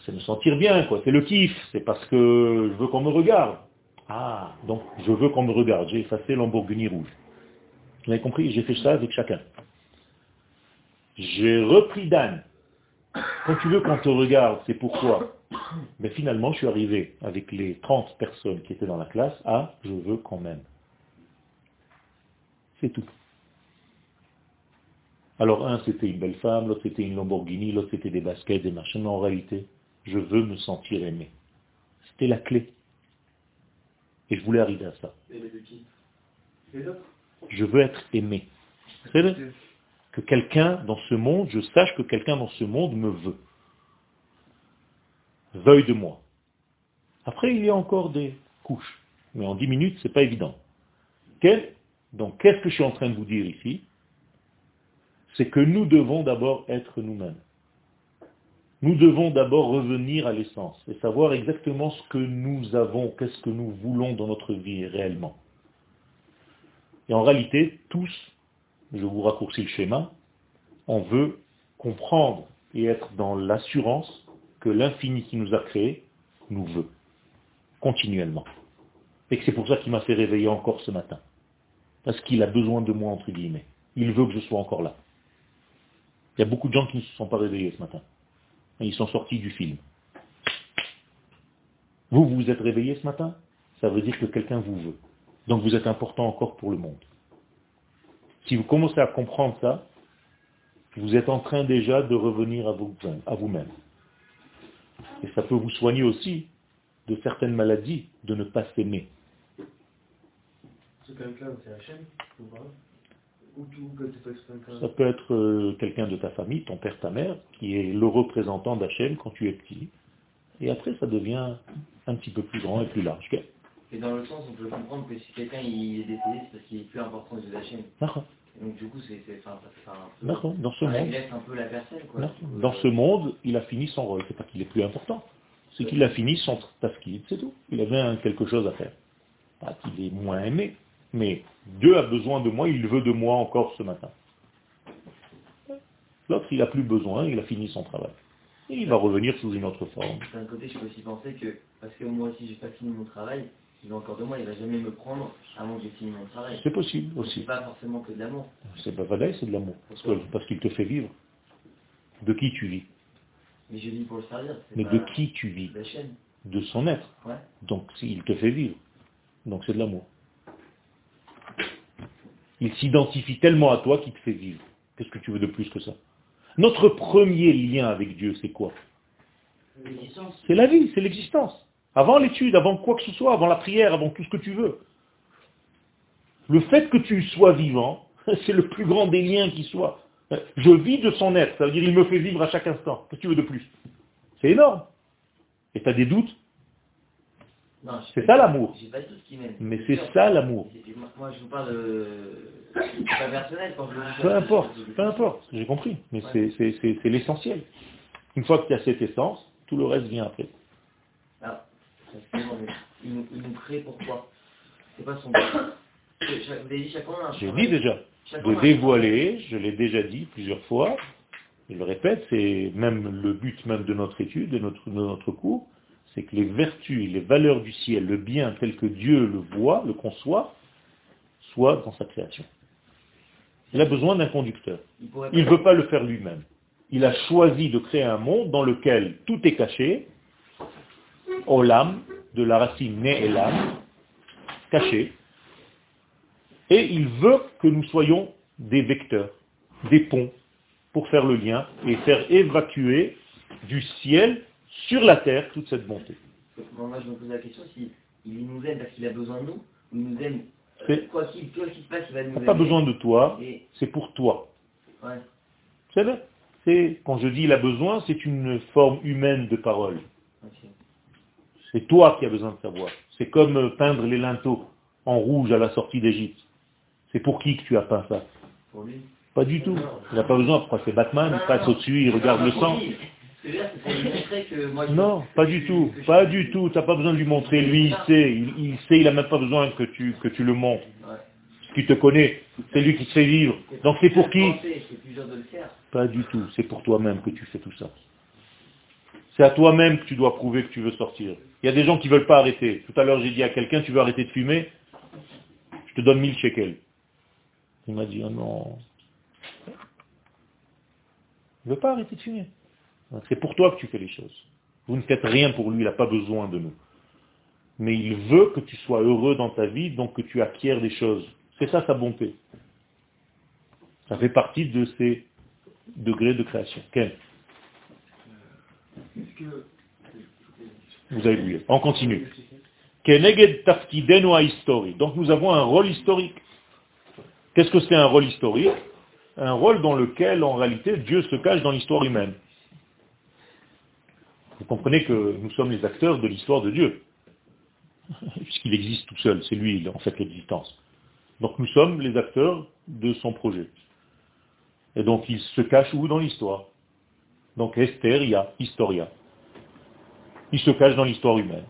c'est me sentir bien, quoi. C'est le kiff, c'est parce que je veux qu'on me regarde. Ah, donc je veux qu'on me regarde. J'ai effacé Lamborghini rouge. Vous avez compris? J'ai fait ça avec chacun. J'ai repris Dan. Quand tu veux qu'on te regarde, c'est pourquoi? Mais finalement, je suis arrivé avec les 30 personnes qui étaient dans la classe à je veux quand même. C'est tout. Alors un c'était une belle femme, l'autre c'était une Lamborghini, l'autre c'était des baskets, des machins, mais en réalité, je veux me sentir aimé. C'était la clé. Et je voulais arriver à ça. Je veux être aimé. Que quelqu'un dans ce monde, je sache que quelqu'un dans ce monde me veut. Veuille de moi. Après, il y a encore des couches. Mais en dix minutes, c'est pas évident. Donc, qu'est-ce que je suis en train de vous dire ici? C'est que nous devons d'abord être nous-mêmes. Nous devons d'abord revenir à l'essence et savoir exactement ce que nous avons, qu'est-ce que nous voulons dans notre vie réellement. Et en réalité, tous, je vous raccourcis le schéma, on veut comprendre et être dans l'assurance que l'infini qui nous a créés nous veut, continuellement. Et que c'est pour ça qu'il m'a fait réveiller encore ce matin. Parce qu'il a besoin de moi, entre guillemets. Il veut que je sois encore là. Il y a beaucoup de gens qui ne se sont pas réveillés ce matin ils sont sortis du film. Vous, vous êtes réveillé ce matin? Ça veut dire que quelqu'un vous veut. Donc vous êtes important encore pour le monde. Si vous commencez à comprendre ça, vous êtes en train déjà de revenir à vous-même. Et ça peut vous soigner aussi de certaines maladies, de ne pas s'aimer. C'est ça peut être euh, quelqu'un de ta famille, ton père, ta mère, qui est le représentant d'Hachem quand tu es petit. Et après, ça devient un petit peu plus grand et plus large. Et dans le sens, on peut comprendre que si quelqu'un il est décédé, c'est parce qu'il est plus important que Hachem. Donc du coup, c'est enfin, un dans ce monde. un peu la personne. Quoi. Dans ce monde, il a fini son rôle. C'est pas qu'il est plus important. C'est qu'il a fini son tafkid, c'est tout. Il avait quelque chose à faire. Pas qu'il est moins aimé, mais Dieu a besoin de moi, il veut de moi encore ce matin. L'autre, il n'a plus besoin, il a fini son travail. Et il va revenir sous une autre forme. D'un côté, je peux aussi penser que, parce que moi aussi, j'ai pas fini mon travail, il a encore de moi, il va jamais me prendre avant que j'ai fini mon travail. C'est possible aussi. C'est pas forcément que de l'amour. C'est pas vrai, c'est de l'amour. Parce qu'il te fait vivre. De qui tu vis Mais je vis pour le servir. Mais de qui tu vis De chaîne. De son être. Ouais. Donc s'il te fait vivre. Donc c'est de l'amour. Il s'identifie tellement à toi qu'il te fait vivre. Qu'est-ce que tu veux de plus que ça? Notre premier lien avec Dieu, c'est quoi? C'est la vie, c'est l'existence. Avant l'étude, avant quoi que ce soit, avant la prière, avant tout ce que tu veux. Le fait que tu sois vivant, <laughs> c'est le plus grand des liens qui soit. Je vis de son être, ça veut dire qu'il me fait vivre à chaque instant. Qu'est-ce que tu veux de plus? C'est énorme. Et tu as des doutes? C'est ça l'amour. Mais c'est ça l'amour. Moi, je vous parle de... pas personnel quand je Peu importe, peu importe, j'ai compris. Mais c'est l'essentiel. Une fois que tu as cette essence, tout le reste vient après. Ah, il nous, crée pourquoi C'est pas son Vous avez dit chacun J'ai dit déjà. De dévoiler, je l'ai déjà dit plusieurs fois, je le répète, c'est même le but même de notre étude, de notre, de notre cours, c'est que les vertus, les valeurs du ciel, le bien tel que Dieu le voit, le conçoit, soient dans sa création. Il a besoin d'un conducteur. Il ne veut pas le faire lui-même. Il a choisi de créer un monde dans lequel tout est caché, olam, de la racine né et l'âme, caché, et il veut que nous soyons des vecteurs, des ponts, pour faire le lien et faire évacuer du ciel sur la terre toute cette bonté. moi, je me pose la question si il nous aime parce qu'il a besoin de nous, ou il nous aime quoi qu'il se passe, il va nous aimer. pas besoin de toi, c'est pour toi. Ouais. C'est vrai c'est, quand je dis il a besoin, c'est une forme humaine de parole. C'est toi qui as besoin de savoir. C'est comme euh, peindre les linteaux en rouge à la sortie d'Égypte. C'est pour qui que tu as peint ça? Pour lui. Pas du tout. Il n'a pas besoin, pourquoi c'est Batman, il passe au-dessus, il regarde le sang. Non, pas du tout, pas du tout, tu n'as pas besoin de lui montrer, lui il sait, il, sait, il n'a même pas besoin que tu, que tu le montres. Parce qu'il te connaît, c'est lui qui te fait vivre. Donc c'est pour qui Pas du tout, c'est pour toi-même que tu fais tout ça. C'est à toi-même que tu dois prouver que tu veux sortir. Il y a des gens qui ne veulent pas arrêter. Tout à l'heure j'ai dit à quelqu'un, tu veux arrêter de fumer? Je te donne 1000 shekels. Il m'a dit, oh non, il ne veut pas arrêter de fumer. C'est pour toi que tu fais les choses. Vous ne faites rien pour lui, il n'a pas besoin de nous. Mais il veut que tu sois heureux dans ta vie, donc que tu acquières des choses. C'est ça sa bonté. Ça fait partie de ses degrés de création. Quel Vous avez oublié. On continue. Donc nous avons un rôle historique. Qu'est-ce que c'est un rôle historique? Un rôle dans lequel, en réalité, Dieu se cache dans l'histoire humaine. Vous comprenez que nous sommes les acteurs de l'histoire de Dieu, <laughs> puisqu'il existe tout seul, c'est lui, en fait, l'existence. Donc nous sommes les acteurs de son projet. Et donc il se cache où dans l'histoire? Donc Esteria, Historia. Il se cache dans l'histoire humaine.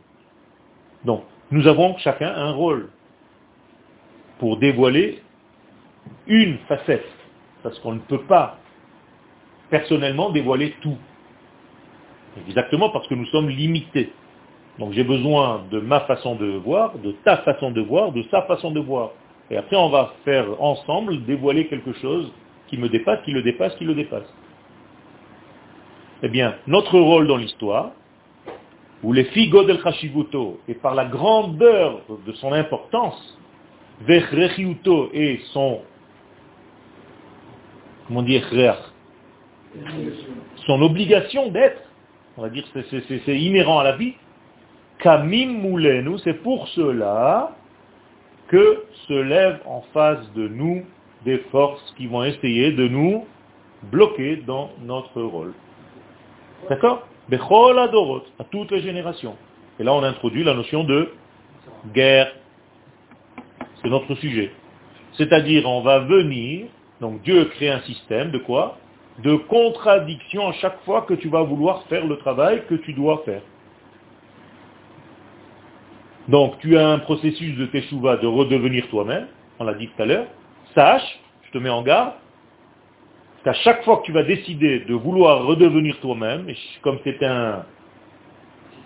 Donc nous avons chacun un rôle pour dévoiler une facette parce qu'on ne peut pas personnellement dévoiler tout. Exactement parce que nous sommes limités. Donc j'ai besoin de ma façon de voir, de ta façon de voir, de sa façon de voir. Et après on va faire ensemble dévoiler quelque chose qui me dépasse, qui le dépasse, qui le dépasse. Eh bien, notre rôle dans l'histoire, où les figo del chashivuto, et par la grandeur de son importance, vechrechiuto et son comment dire, son obligation d'être, on va dire c'est inhérent à la vie, Kamim c'est pour cela que se lèvent en face de nous des forces qui vont essayer de nous bloquer dans notre rôle. D'accord? Bechol Adorot, à toutes les générations. Et là on introduit la notion de guerre. C'est notre sujet. C'est-à-dire on va venir donc Dieu crée un système de quoi? De contradiction à chaque fois que tu vas vouloir faire le travail que tu dois faire. Donc tu as un processus de teshuva de redevenir toi-même, on l'a dit tout à l'heure. Sache, je te mets en garde, qu'à chaque fois que tu vas décider de vouloir redevenir toi-même, et comme c'est un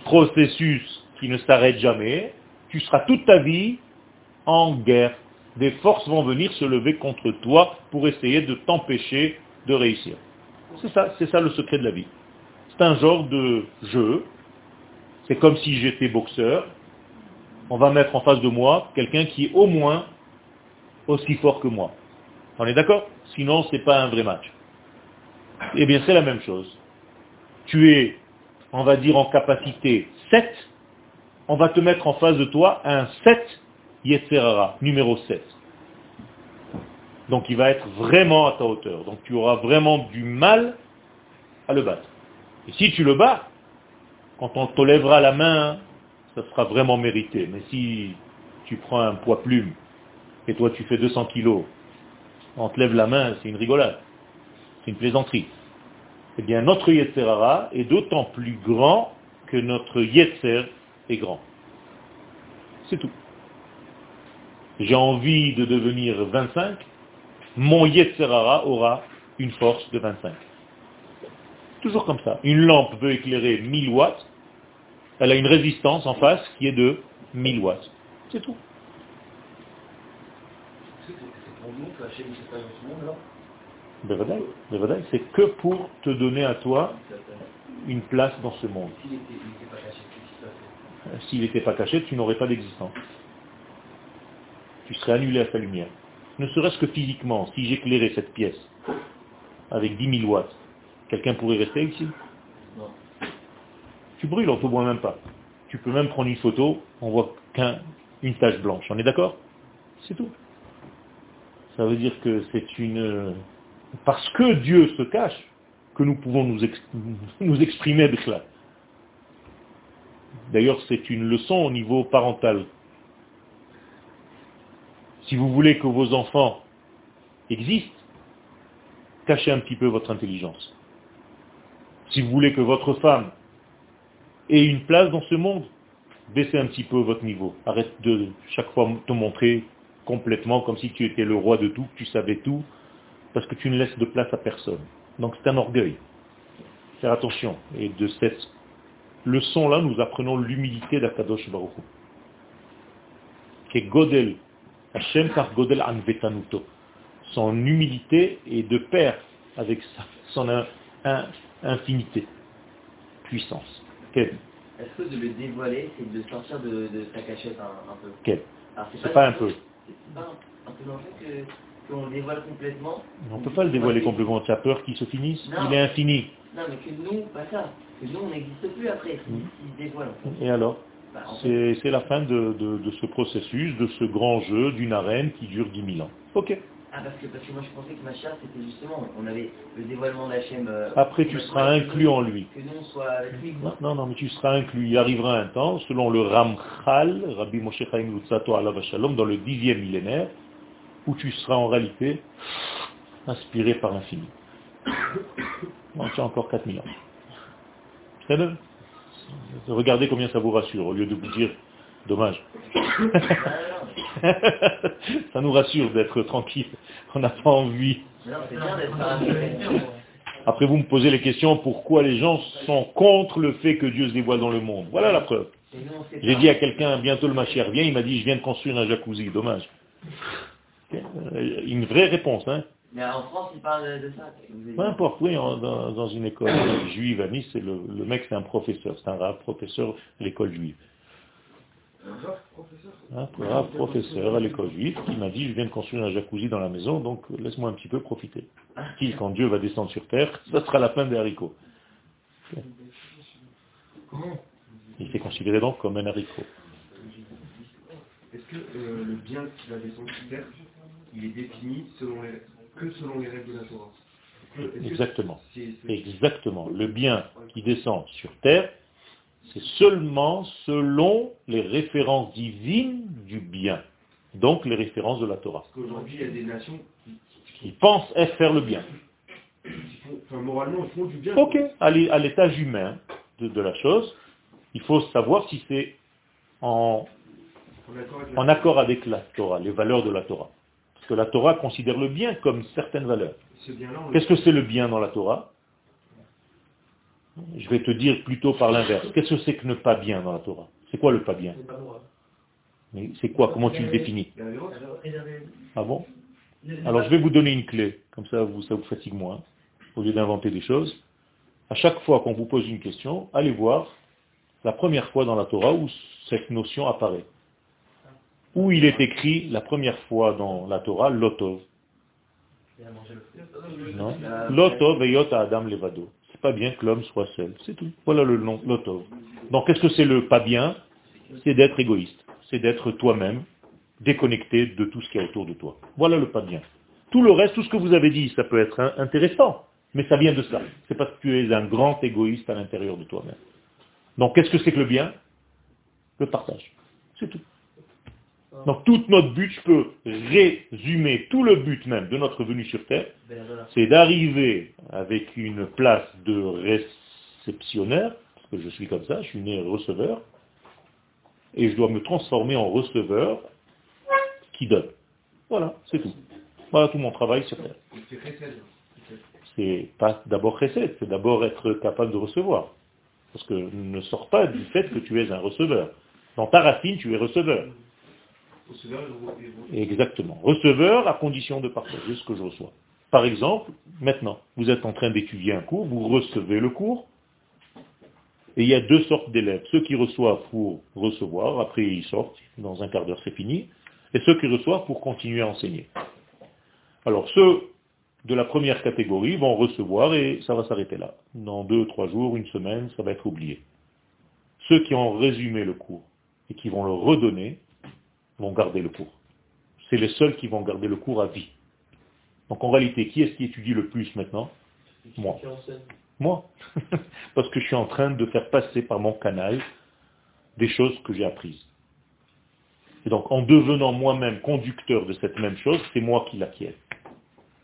processus qui ne s'arrête jamais, tu seras toute ta vie en guerre des forces vont venir se lever contre toi pour essayer de t'empêcher de réussir. C'est ça, c'est ça le secret de la vie. C'est un genre de jeu. C'est comme si j'étais boxeur. On va mettre en face de moi quelqu'un qui est au moins aussi fort que moi. On est d'accord? Sinon, ce n'est pas un vrai match. Eh bien, c'est la même chose. Tu es, on va dire, en capacité 7. On va te mettre en face de toi un 7 Yetzerara, numéro 7. Donc il va être vraiment à ta hauteur. Donc tu auras vraiment du mal à le battre. Et si tu le bats, quand on te lèvera la main, ça sera vraiment mérité. Mais si tu prends un poids plume et toi tu fais 200 kilos, on te lève la main, c'est une rigolade. C'est une plaisanterie. Eh bien, notre Yetzerara est d'autant plus grand que notre Yetzer est grand. C'est tout j'ai envie de devenir 25, mon Yetzerara aura une force de 25. Toujours comme ça. Une lampe veut éclairer 1000 watts, elle a une résistance en face qui est de 1000 watts. C'est tout. c'est que pour te donner à toi une place dans ce monde. S'il n'était pas caché, tu n'aurais pas d'existence. Tu serais annulé à sa lumière. Ne serait-ce que physiquement, si j'éclairais cette pièce avec 10 000 watts, quelqu'un pourrait rester ici? Tu brûles, on ne te voit même pas. Tu peux même prendre une photo, on voit qu'une tache blanche. On est d'accord? C'est tout. Ça veut dire que c'est une... Parce que Dieu se cache, que nous pouvons nous, nous exprimer avec cela. D'ailleurs, c'est une leçon au niveau parental. Si vous voulez que vos enfants existent, cachez un petit peu votre intelligence. Si vous voulez que votre femme ait une place dans ce monde, baissez un petit peu votre niveau. Arrête de chaque fois te montrer complètement comme si tu étais le roi de tout, que tu savais tout, parce que tu ne laisses de place à personne. Donc c'est un orgueil. Faire attention. Et de cette leçon-là, nous apprenons l'humilité d'Akadosh Baruch est Godel, Hashem par Godel Anvetanuto. Son humilité est de pair avec son infinité, puissance. Quel Est-ce que de le dévoiler, c'est de sortir de, sa cachette un, peu? Quel C'est pas, un peu. C'est pas un, peu fait qu'on le dévoile complètement? On ne peut pas le dévoiler complètement. Tu as peur qu'il se finisse Il est infini. Non, mais que nous, pas ça. Que nous, on n'existe plus après, s'il se dévoile. Et alors? C'est la fin de, ce processus, de ce grand jeu d'une arène qui dure 10 000 ans. Ok. Ah, parce que, parce que moi je pensais que ma chasse, c'était justement, on avait le dévoilement d'Hachem. Euh, Après, tu seras inclus en lui. Que nous, on soit avec lui. Non, non, non, mais tu seras inclus. Il arrivera un temps, selon le Ramchal, Rabbi Moshe Chaim Lutzato Alav Shalom, dans le dixième millénaire, où tu seras en réalité inspiré par l'infini. <coughs> On tient encore 4000 ans. Très bien. Regardez combien ça vous rassure, au lieu de vous dire, dommage. <laughs> ça nous rassure d'être tranquille. On n'a pas envie. Après, vous me posez les questions, pourquoi les gens sont contre le fait que Dieu se dévoile dans le monde? Voilà la preuve. J'ai dit à quelqu'un, bientôt le Machère vient, il m'a dit, je viens de construire un jacuzzi, dommage. Une vraie réponse, hein mais en France, il parle de ça. Peu importe, oui, dans, une école <coughs> juive à Nice, le, le mec c'est un professeur, c'est un rap professeur de l'école juive. Un rap professeur? À l'école juive qui m'a dit je viens de construire un jacuzzi dans la maison, donc laisse-moi un petit peu profiter. Qui, quand Dieu va descendre sur terre, ça sera la fin des haricots. Il s'est considéré donc comme un haricot. Est-ce que euh, le bien qui va descendre sur terre, il est défini selon les que selon les règles de la Torah. Exactement. Exactement. Le bien qui descend sur terre, c'est seulement selon les références divines du bien. Donc les références de la Torah. Parce qu'aujourd'hui, il y a des nations qui, pensent faire le bien. enfin, moralement, ils font du bien. Ok, à l'étage humain de, la chose, il faut savoir si c'est en, en accord avec la Torah, les valeurs de la Torah que la Torah considère le bien comme certaines valeurs. Qu'est-ce que c'est le bien dans la Torah? Je vais te dire plutôt par l'inverse. Qu'est-ce que c'est que ne pas bien dans la Torah? C'est quoi le pas bien? Mais c'est quoi? Comment tu le définis? Ah bon? Alors je vais vous donner une clé, comme ça vous, ça vous fatigue moins, au lieu d'inventer des choses. À chaque fois qu'on vous pose une question, allez voir la première fois dans la Torah où cette notion apparaît où il est écrit la première fois dans la Torah, Lotov. Non Lotov et Adam Levado. C'est pas bien que l'homme soit seul. C'est tout. Voilà le nom, Lotov. Donc qu'est-ce que c'est le pas bien? C'est d'être égoïste. C'est d'être toi-même, déconnecté de tout ce qui est autour de toi. Voilà le pas bien. Tout le reste, tout ce que vous avez dit, ça peut être intéressant, mais ça vient de ça. C'est parce que tu es un grand égoïste à l'intérieur de toi-même. Donc qu'est-ce que c'est que le bien? Le partage. C'est tout. Donc tout notre but, je peux résumer tout le but même de notre venue sur Terre, c'est d'arriver avec une place de réceptionnaire, parce que je suis comme ça, je suis né receveur, et je dois me transformer en receveur qui donne. Voilà, c'est tout. Voilà tout mon travail sur Terre. C'est pas d'abord recette, c'est d'abord être capable de recevoir. Parce que ne sors pas du fait que tu es un receveur. Dans ta racine, tu es receveur. Exactement. Receveur à condition de partager ce que je reçois. Par exemple, maintenant, vous êtes en train d'étudier un cours, vous recevez le cours, et il y a deux sortes d'élèves. Ceux qui reçoivent pour recevoir, après ils sortent, dans un quart d'heure c'est fini, et ceux qui reçoivent pour continuer à enseigner. Alors ceux de la première catégorie vont recevoir et ça va s'arrêter là. Dans deux, trois jours, une semaine, ça va être oublié. Ceux qui ont résumé le cours et qui vont le redonner vont garder le cours. C'est les seuls qui vont garder le cours à vie. Donc en réalité, qui est-ce qui étudie le plus maintenant? Moi. Moi. <laughs> Parce que je suis en train de faire passer par mon canal des choses que j'ai apprises. Et donc en devenant moi-même conducteur de cette même chose, c'est moi qui l'acquiert.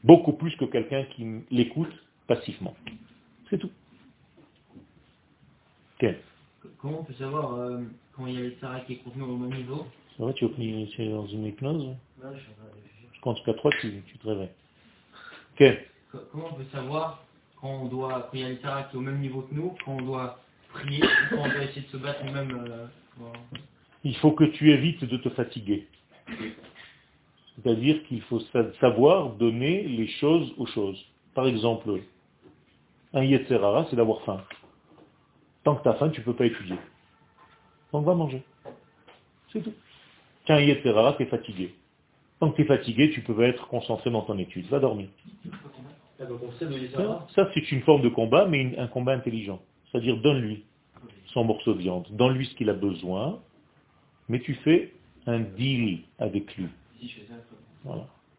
Beaucoup plus que quelqu'un qui l'écoute passivement. C'est tout. Comment on peut savoir euh, quand il y a les Sarah qui est contenu au même niveau? Ça va, tu es dans une hypnose Non, je suis Je compte jusqu'à 3, tu, tu te réveilles. <laughs> Comment on peut savoir quand on doit, quand il y a les Sarah qui est au même niveau que nous, quand on doit prier, quand on doit essayer de se battre nous-mêmes euh, Il faut que tu évites de te fatiguer. C'est-à-dire qu'il faut savoir donner les choses aux choses. Par exemple, un Yetzerara, c'est d'avoir faim. Tant que tu as faim, tu ne peux pas étudier. Donc va manger. C'est tout. Tiens, un Yetzerara, tu es fatigué. Tant que tu es fatigué, tu peux pas être concentré dans ton étude. Va dormir. Ça, c'est une forme de combat, mais un combat intelligent. C'est-à-dire, donne-lui son morceau de viande, donne-lui ce qu'il a besoin, mais tu fais un deal avec lui.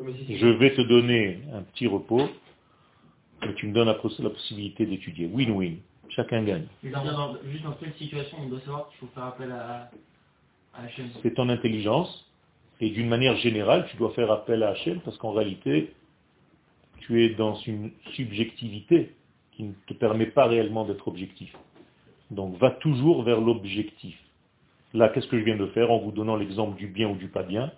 Je vais te donner un petit repos, et tu me donnes la possibilité d'étudier. Win-win. Chacun gagne. juste dans quelle situation on doit savoir qu'il faut faire appel à, C'est ton intelligence, et d'une manière générale, tu dois faire appel à Hachem, parce qu'en réalité, tu es dans une subjectivité qui ne te permet pas réellement d'être objectif. Donc va toujours vers l'objectif. Là, qu'est-ce que je viens de faire en vous donnant l'exemple du bien ou du pas bien?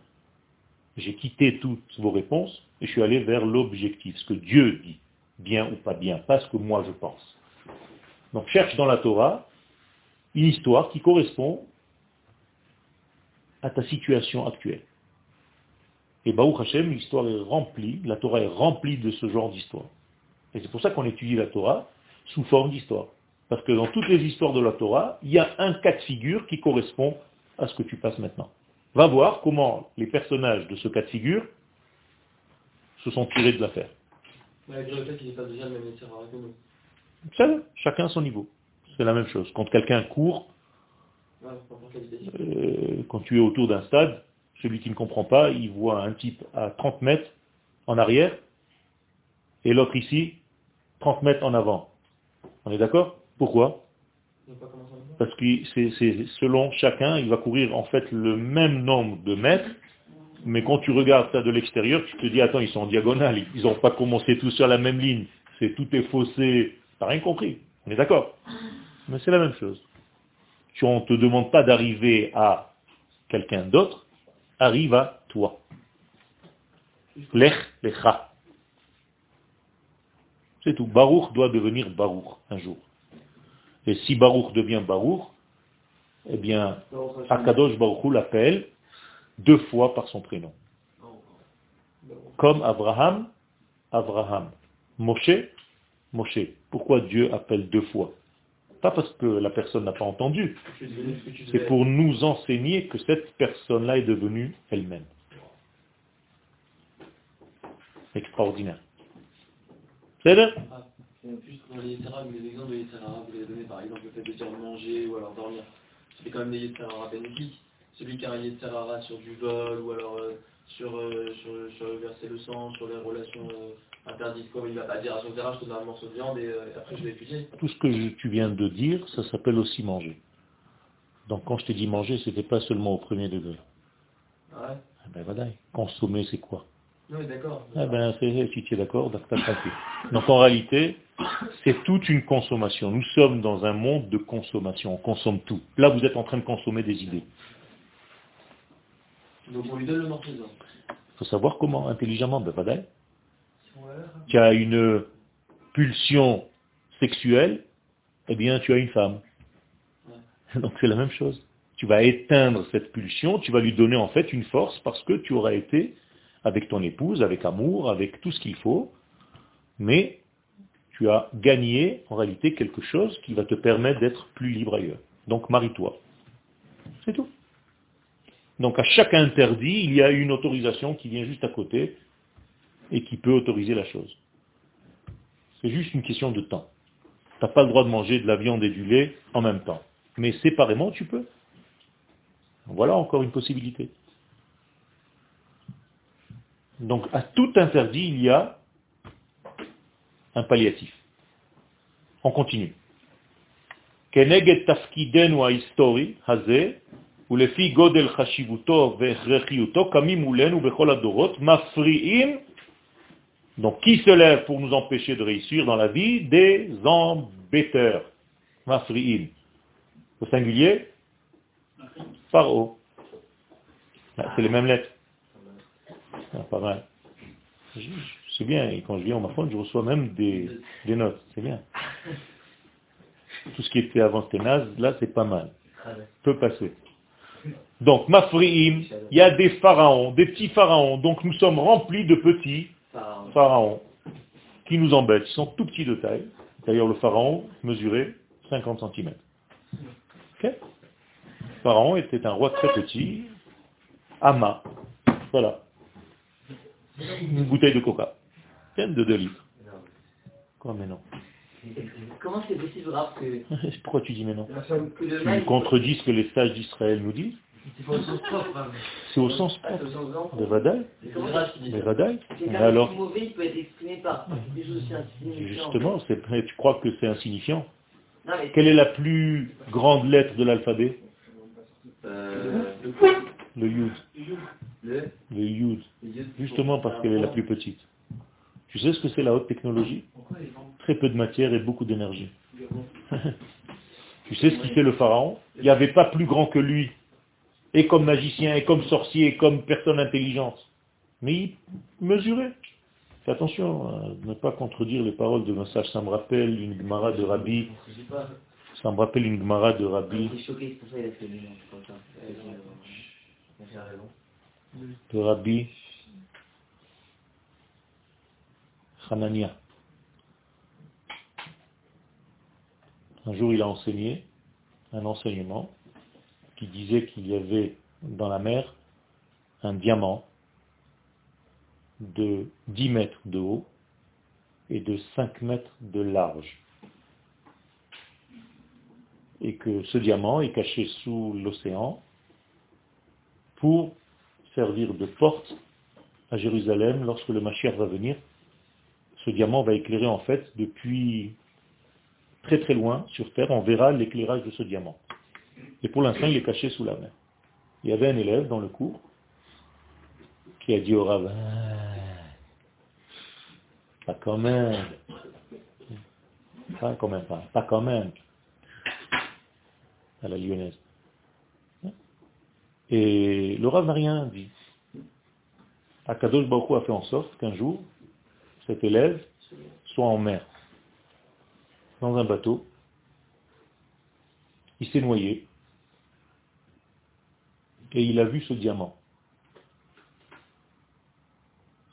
J'ai quitté toutes vos réponses et je suis allé vers l'objectif, ce que Dieu dit, bien ou pas bien, pas ce que moi je pense. Donc cherche dans la Torah une histoire qui correspond à ta situation actuelle. Et Baruch Hashem, l'histoire est remplie, la Torah est remplie de ce genre d'histoire. Et c'est pour ça qu'on étudie la Torah sous forme d'histoire. Parce que dans toutes les histoires de la Torah, il y a un cas de figure qui correspond à ce que tu passes maintenant. Va voir comment les personnages de ce cas de figure se sont tirés de l'affaire. Chacun à son niveau. C'est la même chose. Quand quelqu'un court, euh, quand tu es autour d'un stade, celui qui ne comprend pas, il voit un type à 30 mètres en arrière, et l'autre ici, 30 mètres en avant. On est d'accord? Pourquoi? Parce que c'est selon chacun, il va courir en fait le même nombre de mètres, mais quand tu regardes ça de l'extérieur, tu te dis, attends, ils sont en diagonale, ils n'ont pas commencé tous sur la même ligne, c'est tout est faussé, t'as rien compris, on est d'accord? Mais c'est la même chose. On ne te demande pas d'arriver à quelqu'un d'autre, arrive à toi. Lech lecha. C'est tout. Baruch doit devenir Baruch un jour. Et si Baruch devient Baruch, eh bien, Akadosh Baruch l'appelle deux fois par son prénom. Comme Abraham, Abraham. Moshe, Moshe. Pourquoi Dieu appelle deux fois? Pas parce que la personne n'a pas entendu. C'est pour nous enseigner que cette personne-là est devenue elle-même. Extraordinaire. C'est Juste pour les Yetzirah, mais les exemples de Yetzirah, vous les donné par exemple le fait de dire manger ou alors dormir. C'est quand même des Yetzirah bénéfiques. Celui qui a un Yetzirah sur du vol ou alors euh, sur, euh, sur, sur, verser le sang, sur les relations euh, interdites, comme il va pas dire à son terrain, je te donne un morceau de viande et, après je vais étudier. Tout ce que tu viens de dire, ça s'appelle aussi manger. Donc quand je t'ai dit manger, c'était pas seulement au premier degré. Ah ouais? Eh ben voilà, consommer c'est quoi? Oui, d'accord. Eh ben, si tu es d'accord, Donc en réalité, c'est toute une consommation. Nous sommes dans un monde de consommation. On consomme tout. Là, vous êtes en train de consommer des idées. Donc on lui donne le morceau Il faut savoir comment, intelligemment. Ben, tu as une pulsion sexuelle, eh bien tu as une femme. Donc c'est la même chose. Tu vas éteindre cette pulsion, tu vas lui donner en fait une force parce que tu auras été avec ton épouse, avec amour, avec tout ce qu'il faut, mais tu as gagné en réalité quelque chose qui va te permettre d'être plus libre ailleurs. Donc marie-toi. C'est tout. Donc à chaque interdit, il y a une autorisation qui vient juste à côté et qui peut autoriser la chose. C'est juste une question de temps. Tu n'as pas le droit de manger de la viande et du lait en même temps. Mais séparément, tu peux. Voilà encore une possibilité. Donc à tout interdit, il y a un palliatif. On continue. כנגד תפקידנו ההיסטורי הזה, ולפי גודל חשיבותו והכרחיותו, קמים מולנו בכל הדורות, מפריעים, donc qui se lève pour nous empêcher de réussir dans la vie Des embêteurs. Mafri'in. Au singulier Pharaon. C'est les mêmes lettres. Ah, pas mal. C'est bien, et quand je viens au Mafon, je reçois même des, notes. C'est bien. Tout ce qui était avant c'était naze, là c'est pas mal. Peut passer. Donc, Mafri'im, il y a des pharaons, des petits pharaons. Donc nous sommes remplis de petits pharaons qui nous embêtent. Ils sont tout petits de taille. D'ailleurs, le pharaon mesurait 50 cm. Pharaon était un roi très petit, Ama. Voilà. Une bouteille de coca. De 2 litres. Quoi, mais non Comment c'est possible. <laughs> Pourquoi tu dis mais non Tu contredis ce que les sages d'Israël nous disent c'est au sens propre. De Vadaï. De Vadaï. Alors, mauvais, il peut être exprimé par Justement, tu crois que c'est insignifiant Quelle est la plus grande lettre de l'alphabet euh, Le Yud. Le, le Yud. Justement parce qu'elle est la plus petite. Tu sais ce que c'est la haute technologie Très peu de matière et beaucoup d'énergie. <laughs> tu sais ce qui fait le pharaon Il n'y avait pas plus grand que lui et comme magicien, et comme sorcier, et comme personne intelligente. Mais il mesurait. Fais attention à ne pas contredire les paroles de message. Ça me rappelle une Gemara de Rabbi. Ça me rappelle une Gemara de Rabbi. De Rabbi Hanania. Un jour, il a enseigné un enseignement qui disait qu'il y avait dans la mer un diamant de 10 mètres de haut et de 5 mètres de large. Et que ce diamant est caché sous l'océan pour servir de porte à Jérusalem lorsque le Mashiach va venir. Ce diamant va éclairer en fait depuis très très loin sur terre, on verra l'éclairage de ce diamant. Et pour l'instant, il est caché sous la mer. Il y avait un élève dans le cours qui a dit au rabbin, pas quand même, pas quand même, pas, pas quand même, à la lyonnaise. Et le rabbin n'a rien dit. Akadosh Baruch a fait en sorte qu'un jour, cet élève soit en mer, dans un bateau. Il s'est noyé et il a vu ce diamant.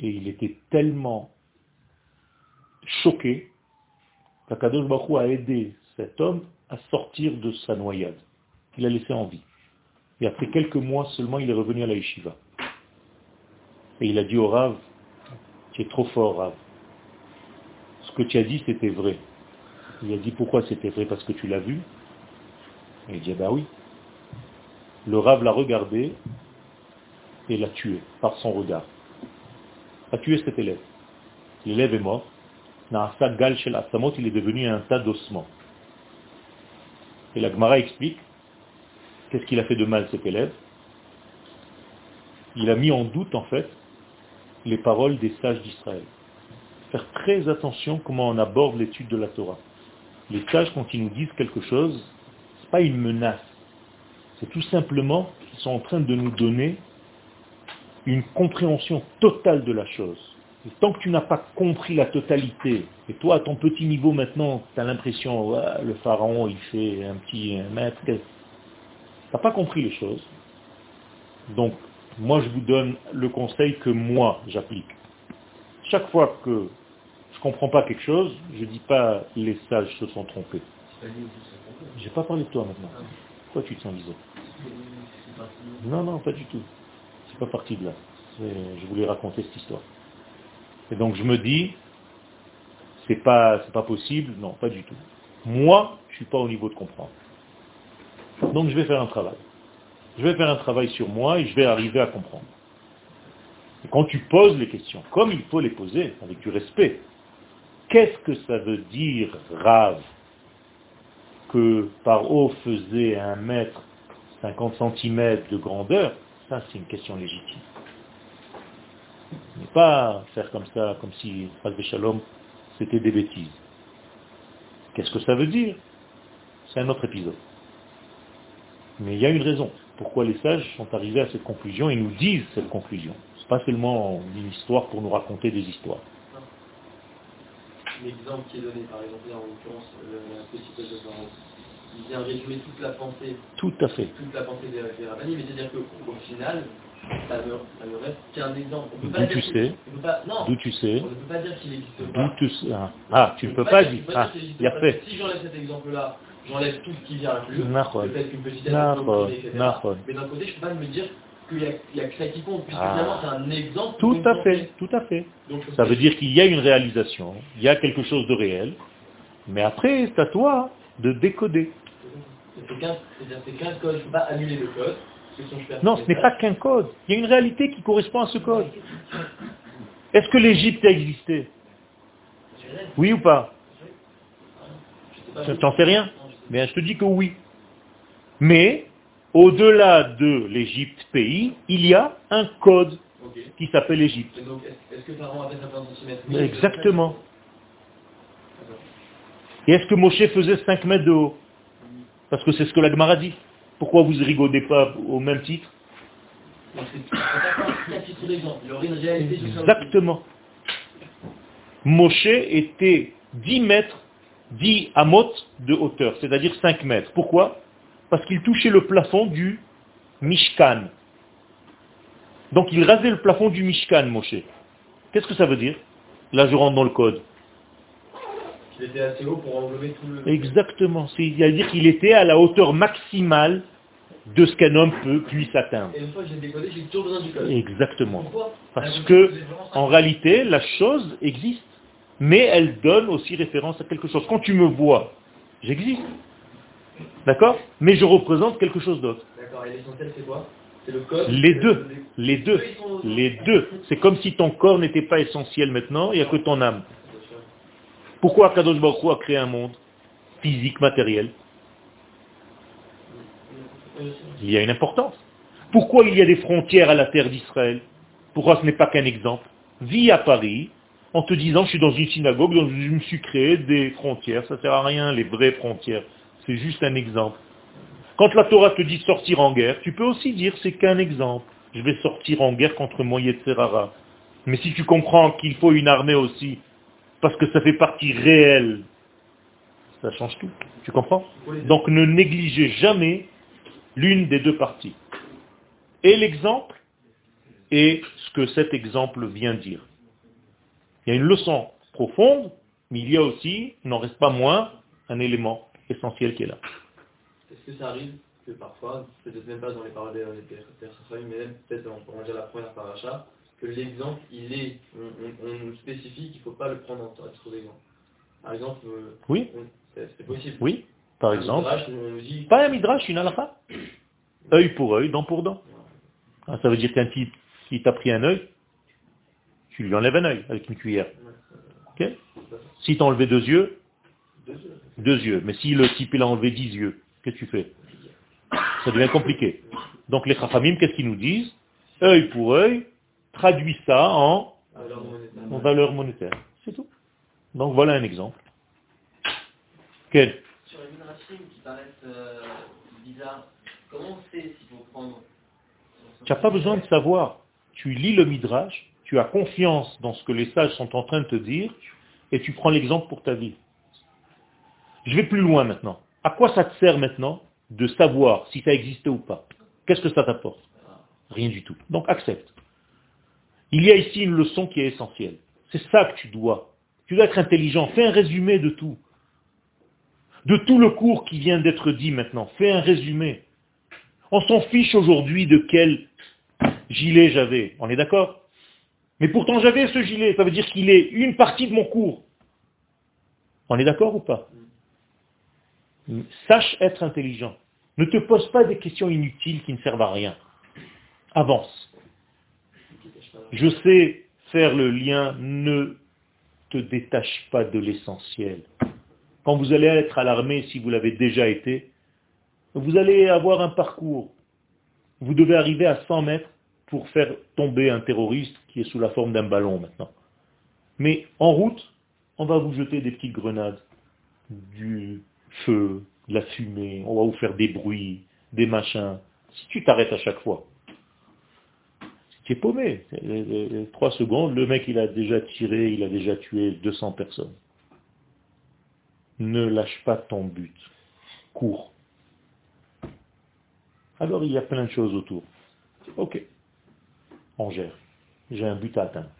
Et il était tellement choqué qu'Akadosh Baruch a aidé cet homme à sortir de sa noyade. Il a laissé en vie. Et après quelques mois seulement, il est revenu à la yeshiva. Et il a dit au Rav, tu es trop fort, Rav. Ce que tu as dit, c'était vrai. Il a dit, pourquoi c'était vrai? Parce que tu l'as vu il dit, bah oui. Le Rav l'a regardé et l'a tué par son regard. A tué cet élève. L'élève est mort. Gal il est devenu un tas d'ossements. Et la Gemara explique qu'est-ce qu'il a fait de mal cet élève. Il a mis en doute en fait les paroles des sages d'Israël. Faire très attention comment on aborde l'étude de la Torah. Les sages, quand ils nous disent quelque chose, pas une menace, c'est tout simplement qu'ils sont en train de nous donner une compréhension totale de la chose. Et tant que tu n'as pas compris la totalité, et toi à ton petit niveau maintenant, tu as l'impression, le pharaon il fait un petit mètre, Tu n'as pas compris les choses. Donc, moi, je vous donne le conseil que moi, j'applique. Chaque fois que je ne comprends pas quelque chose, je ne dis pas les sages se sont trompés. J'ai pas parlé de toi maintenant. Pourquoi tu te sens visé Non, non, pas du tout. C'est pas parti de là. Je voulais raconter cette histoire. Et donc je me dis, c'est pas, c'est pas possible. Non, pas du tout. Moi, je suis pas au niveau de comprendre. Donc je vais faire un travail. Je vais faire un travail sur moi et je vais arriver à comprendre. Et quand tu poses les questions, comme il faut les poser, avec du respect, qu'est-ce que ça veut dire rave que par eau faisait un mètre 50 cm de grandeur, ça c'est une question légitime. Mais pas faire comme ça, comme si Shalom, c'était des bêtises. Qu'est-ce que ça veut dire? C'est un autre épisode. Mais il y a une raison. Pourquoi les sages sont arrivés à cette conclusion et nous disent cette conclusion. Ce n'est pas seulement une histoire pour nous raconter des histoires. L'exemple qui est donné, par exemple, là, en l'occurrence, la petite de il vient résumer toute la pensée. Tout à fait. Toute la pensée des, des mais c'est-à-dire qu'au final, ça ne, reste qu'un exemple. D'où tu sais D'où tu sais On ne peut pas dire qu'il n'existe pas. Tu sais ah. ah, tu ne peux pas dire. Ah, il a fait. Si j'enlève cet exemple-là, j'enlève tout ce qui vient inclure, peut-être qu'une petite etc. Mais d'un côté, je ne peux pas me dire qu'il n'y a, que ça qui compte, puisque ah. finalement c'est un exemple. Tout à fait, tout à fait. ça veut dire qu'il y a une réalisation, il y a quelque chose de réel, mais après, c'est à toi de décoder. C'est 15, codes, je ne peux pas annuler le code. Non, ce n'est pas qu'un code. Il y a une réalité qui correspond à ce code. Est-ce que l'Égypte a existé? Oui ou pas? Tu n'en sais rien Mais je te dis que oui. Mais, au-delà de l'Égypte pays, il y a un code qui s'appelle l'Égypte. Est-ce que Pharaon avait 50 cm Exactement. Et est-ce que Moshe faisait 5 mètres de haut? Parce que c'est ce que la Gemara dit. Pourquoi vous ne rigolez pas au même titre? Exactement. Moshe était 10 mètres, 10 amot de hauteur, c'est-à-dire 5 mètres. Pourquoi? Parce qu'il touchait le plafond du Mishkan. Donc il rasait le plafond du Mishkan, Moshe. Qu'est-ce que ça veut dire? Là, je rentre dans le code. Il était assez haut pour englober tout le... Exactement. C'est-à-dire qu'il était à la hauteur maximale de ce qu'un homme peut, puisse atteindre. Et une fois que j'ai décodé, j'ai toujours besoin du code. Exactement. Parce que, en réalité, la chose existe, mais elle donne aussi référence à quelque chose. Quand tu me vois, j'existe. D'accord? Mais je représente quelque chose d'autre. D'accord. Et l'essentiel, c'est quoi? C'est le code Les deux. Les deux. Les deux. C'est comme si ton corps n'était pas essentiel maintenant, il n'y a que ton âme. Pourquoi Kadosh Baruch a créé un monde physique, matériel? Il y a une importance. Pourquoi il y a des frontières à la terre d'Israël? Pourquoi ce n'est pas qu'un exemple? Vis à Paris en te disant je suis dans une synagogue, donc je me suis créé des frontières. Ça ne sert à rien, les vraies frontières. C'est juste un exemple. Quand la Torah te dit sortir en guerre, tu peux aussi dire c'est qu'un exemple. Je vais sortir en guerre contre Moyet Serara. Mais si tu comprends qu'il faut une armée aussi parce que ça fait partie réelle, ça change tout. Tu comprends? Donc ne négligez jamais l'une des deux parties. Et l'exemple et ce que cet exemple vient dire. Il y a une leçon profonde, mais il y a aussi, il n'en reste pas moins, un élément essentiel qui est là. Est-ce que ça arrive que parfois, peut-être même pas dans les paroles des personnes, mais peut-être dans on dire la première paracha, que l'exemple, il est, on, nous spécifie qu'il ne faut pas le prendre en titre d'exemple. Par exemple, euh, oui. c'est possible. Oui, par exemple. Pas un midrash, une halakha. <coughs> œil pour œil, dent pour dent. Ah, ça veut dire qu'un type qui t'a pris un œil, tu lui enlèves un œil avec une cuillère. Ok Si tu as enlevé deux yeux, deux yeux. Mais si le type il a enlevé dix yeux, qu'est-ce que tu fais? Ça devient compliqué. Donc les chachamim, qu'est-ce qu'ils nous disent? Œil pour œil, traduit ça en, valeur monétaire. C'est tout. Donc voilà un exemple. Quel? Sur les midrashim qui paraissent euh, bizarres, comment on sait s'il faut prendre... Tu n'as pas besoin de savoir. Tu lis le midrash, tu as confiance dans ce que les sages sont en train de te dire, et tu prends l'exemple pour ta vie. Je vais plus loin maintenant. À quoi ça te sert maintenant de savoir si ça existait ou pas, qu'est-ce que ça t'apporte? Rien du tout. Donc accepte. Il y a ici une leçon qui est essentielle. C'est ça que tu dois. Tu dois être intelligent. Fais un résumé de tout. De tout le cours qui vient d'être dit maintenant. Fais un résumé. On s'en fiche aujourd'hui de quel gilet j'avais. On est d'accord? Mais pourtant j'avais ce gilet. Ça veut dire qu'il est une partie de mon cours. On est d'accord ou pas? Sache être intelligent. Ne te pose pas des questions inutiles qui ne servent à rien. Avance. Je sais faire le lien, ne te détache pas de l'essentiel. Quand vous allez être à l'armée, si vous l'avez déjà été, vous allez avoir un parcours. Vous devez arriver à 100 mètres pour faire tomber un terroriste qui est sous la forme d'un ballon maintenant. Mais en route, on va vous jeter des petites grenades, du feu, la fumée, on va vous faire des bruits, des machins. Si tu t'arrêtes à chaque fois, tu es paumé. trois secondes, le mec il a déjà tiré, il a déjà tué 200 personnes. Ne lâche pas ton but. Cours. Alors il y a plein de choses autour. Ok. On gère. J'ai un but à atteindre.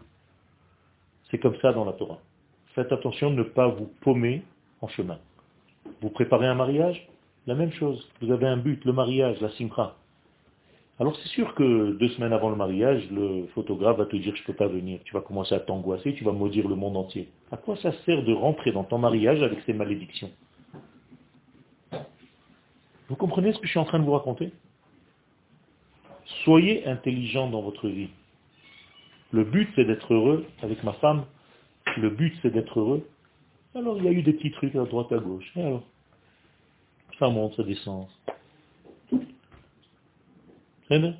C'est comme ça dans la Torah. Faites attention de ne pas vous paumer en chemin. Vous préparez un mariage La même chose. Vous avez un but, le mariage, la simcha. Alors c'est sûr que deux semaines avant le mariage, le photographe va te dire je ne peux pas venir. Tu vas commencer à t'angoisser, tu vas maudire le monde entier. À quoi ça sert de rentrer dans ton mariage avec ces malédictions Vous comprenez ce que je suis en train de vous raconter Soyez intelligent dans votre vie. Le but c'est d'être heureux avec ma femme. Le but c'est d'être heureux alors il y a eu des petits trucs à droite, à gauche. alors, ça monte, ça descend. Très bien.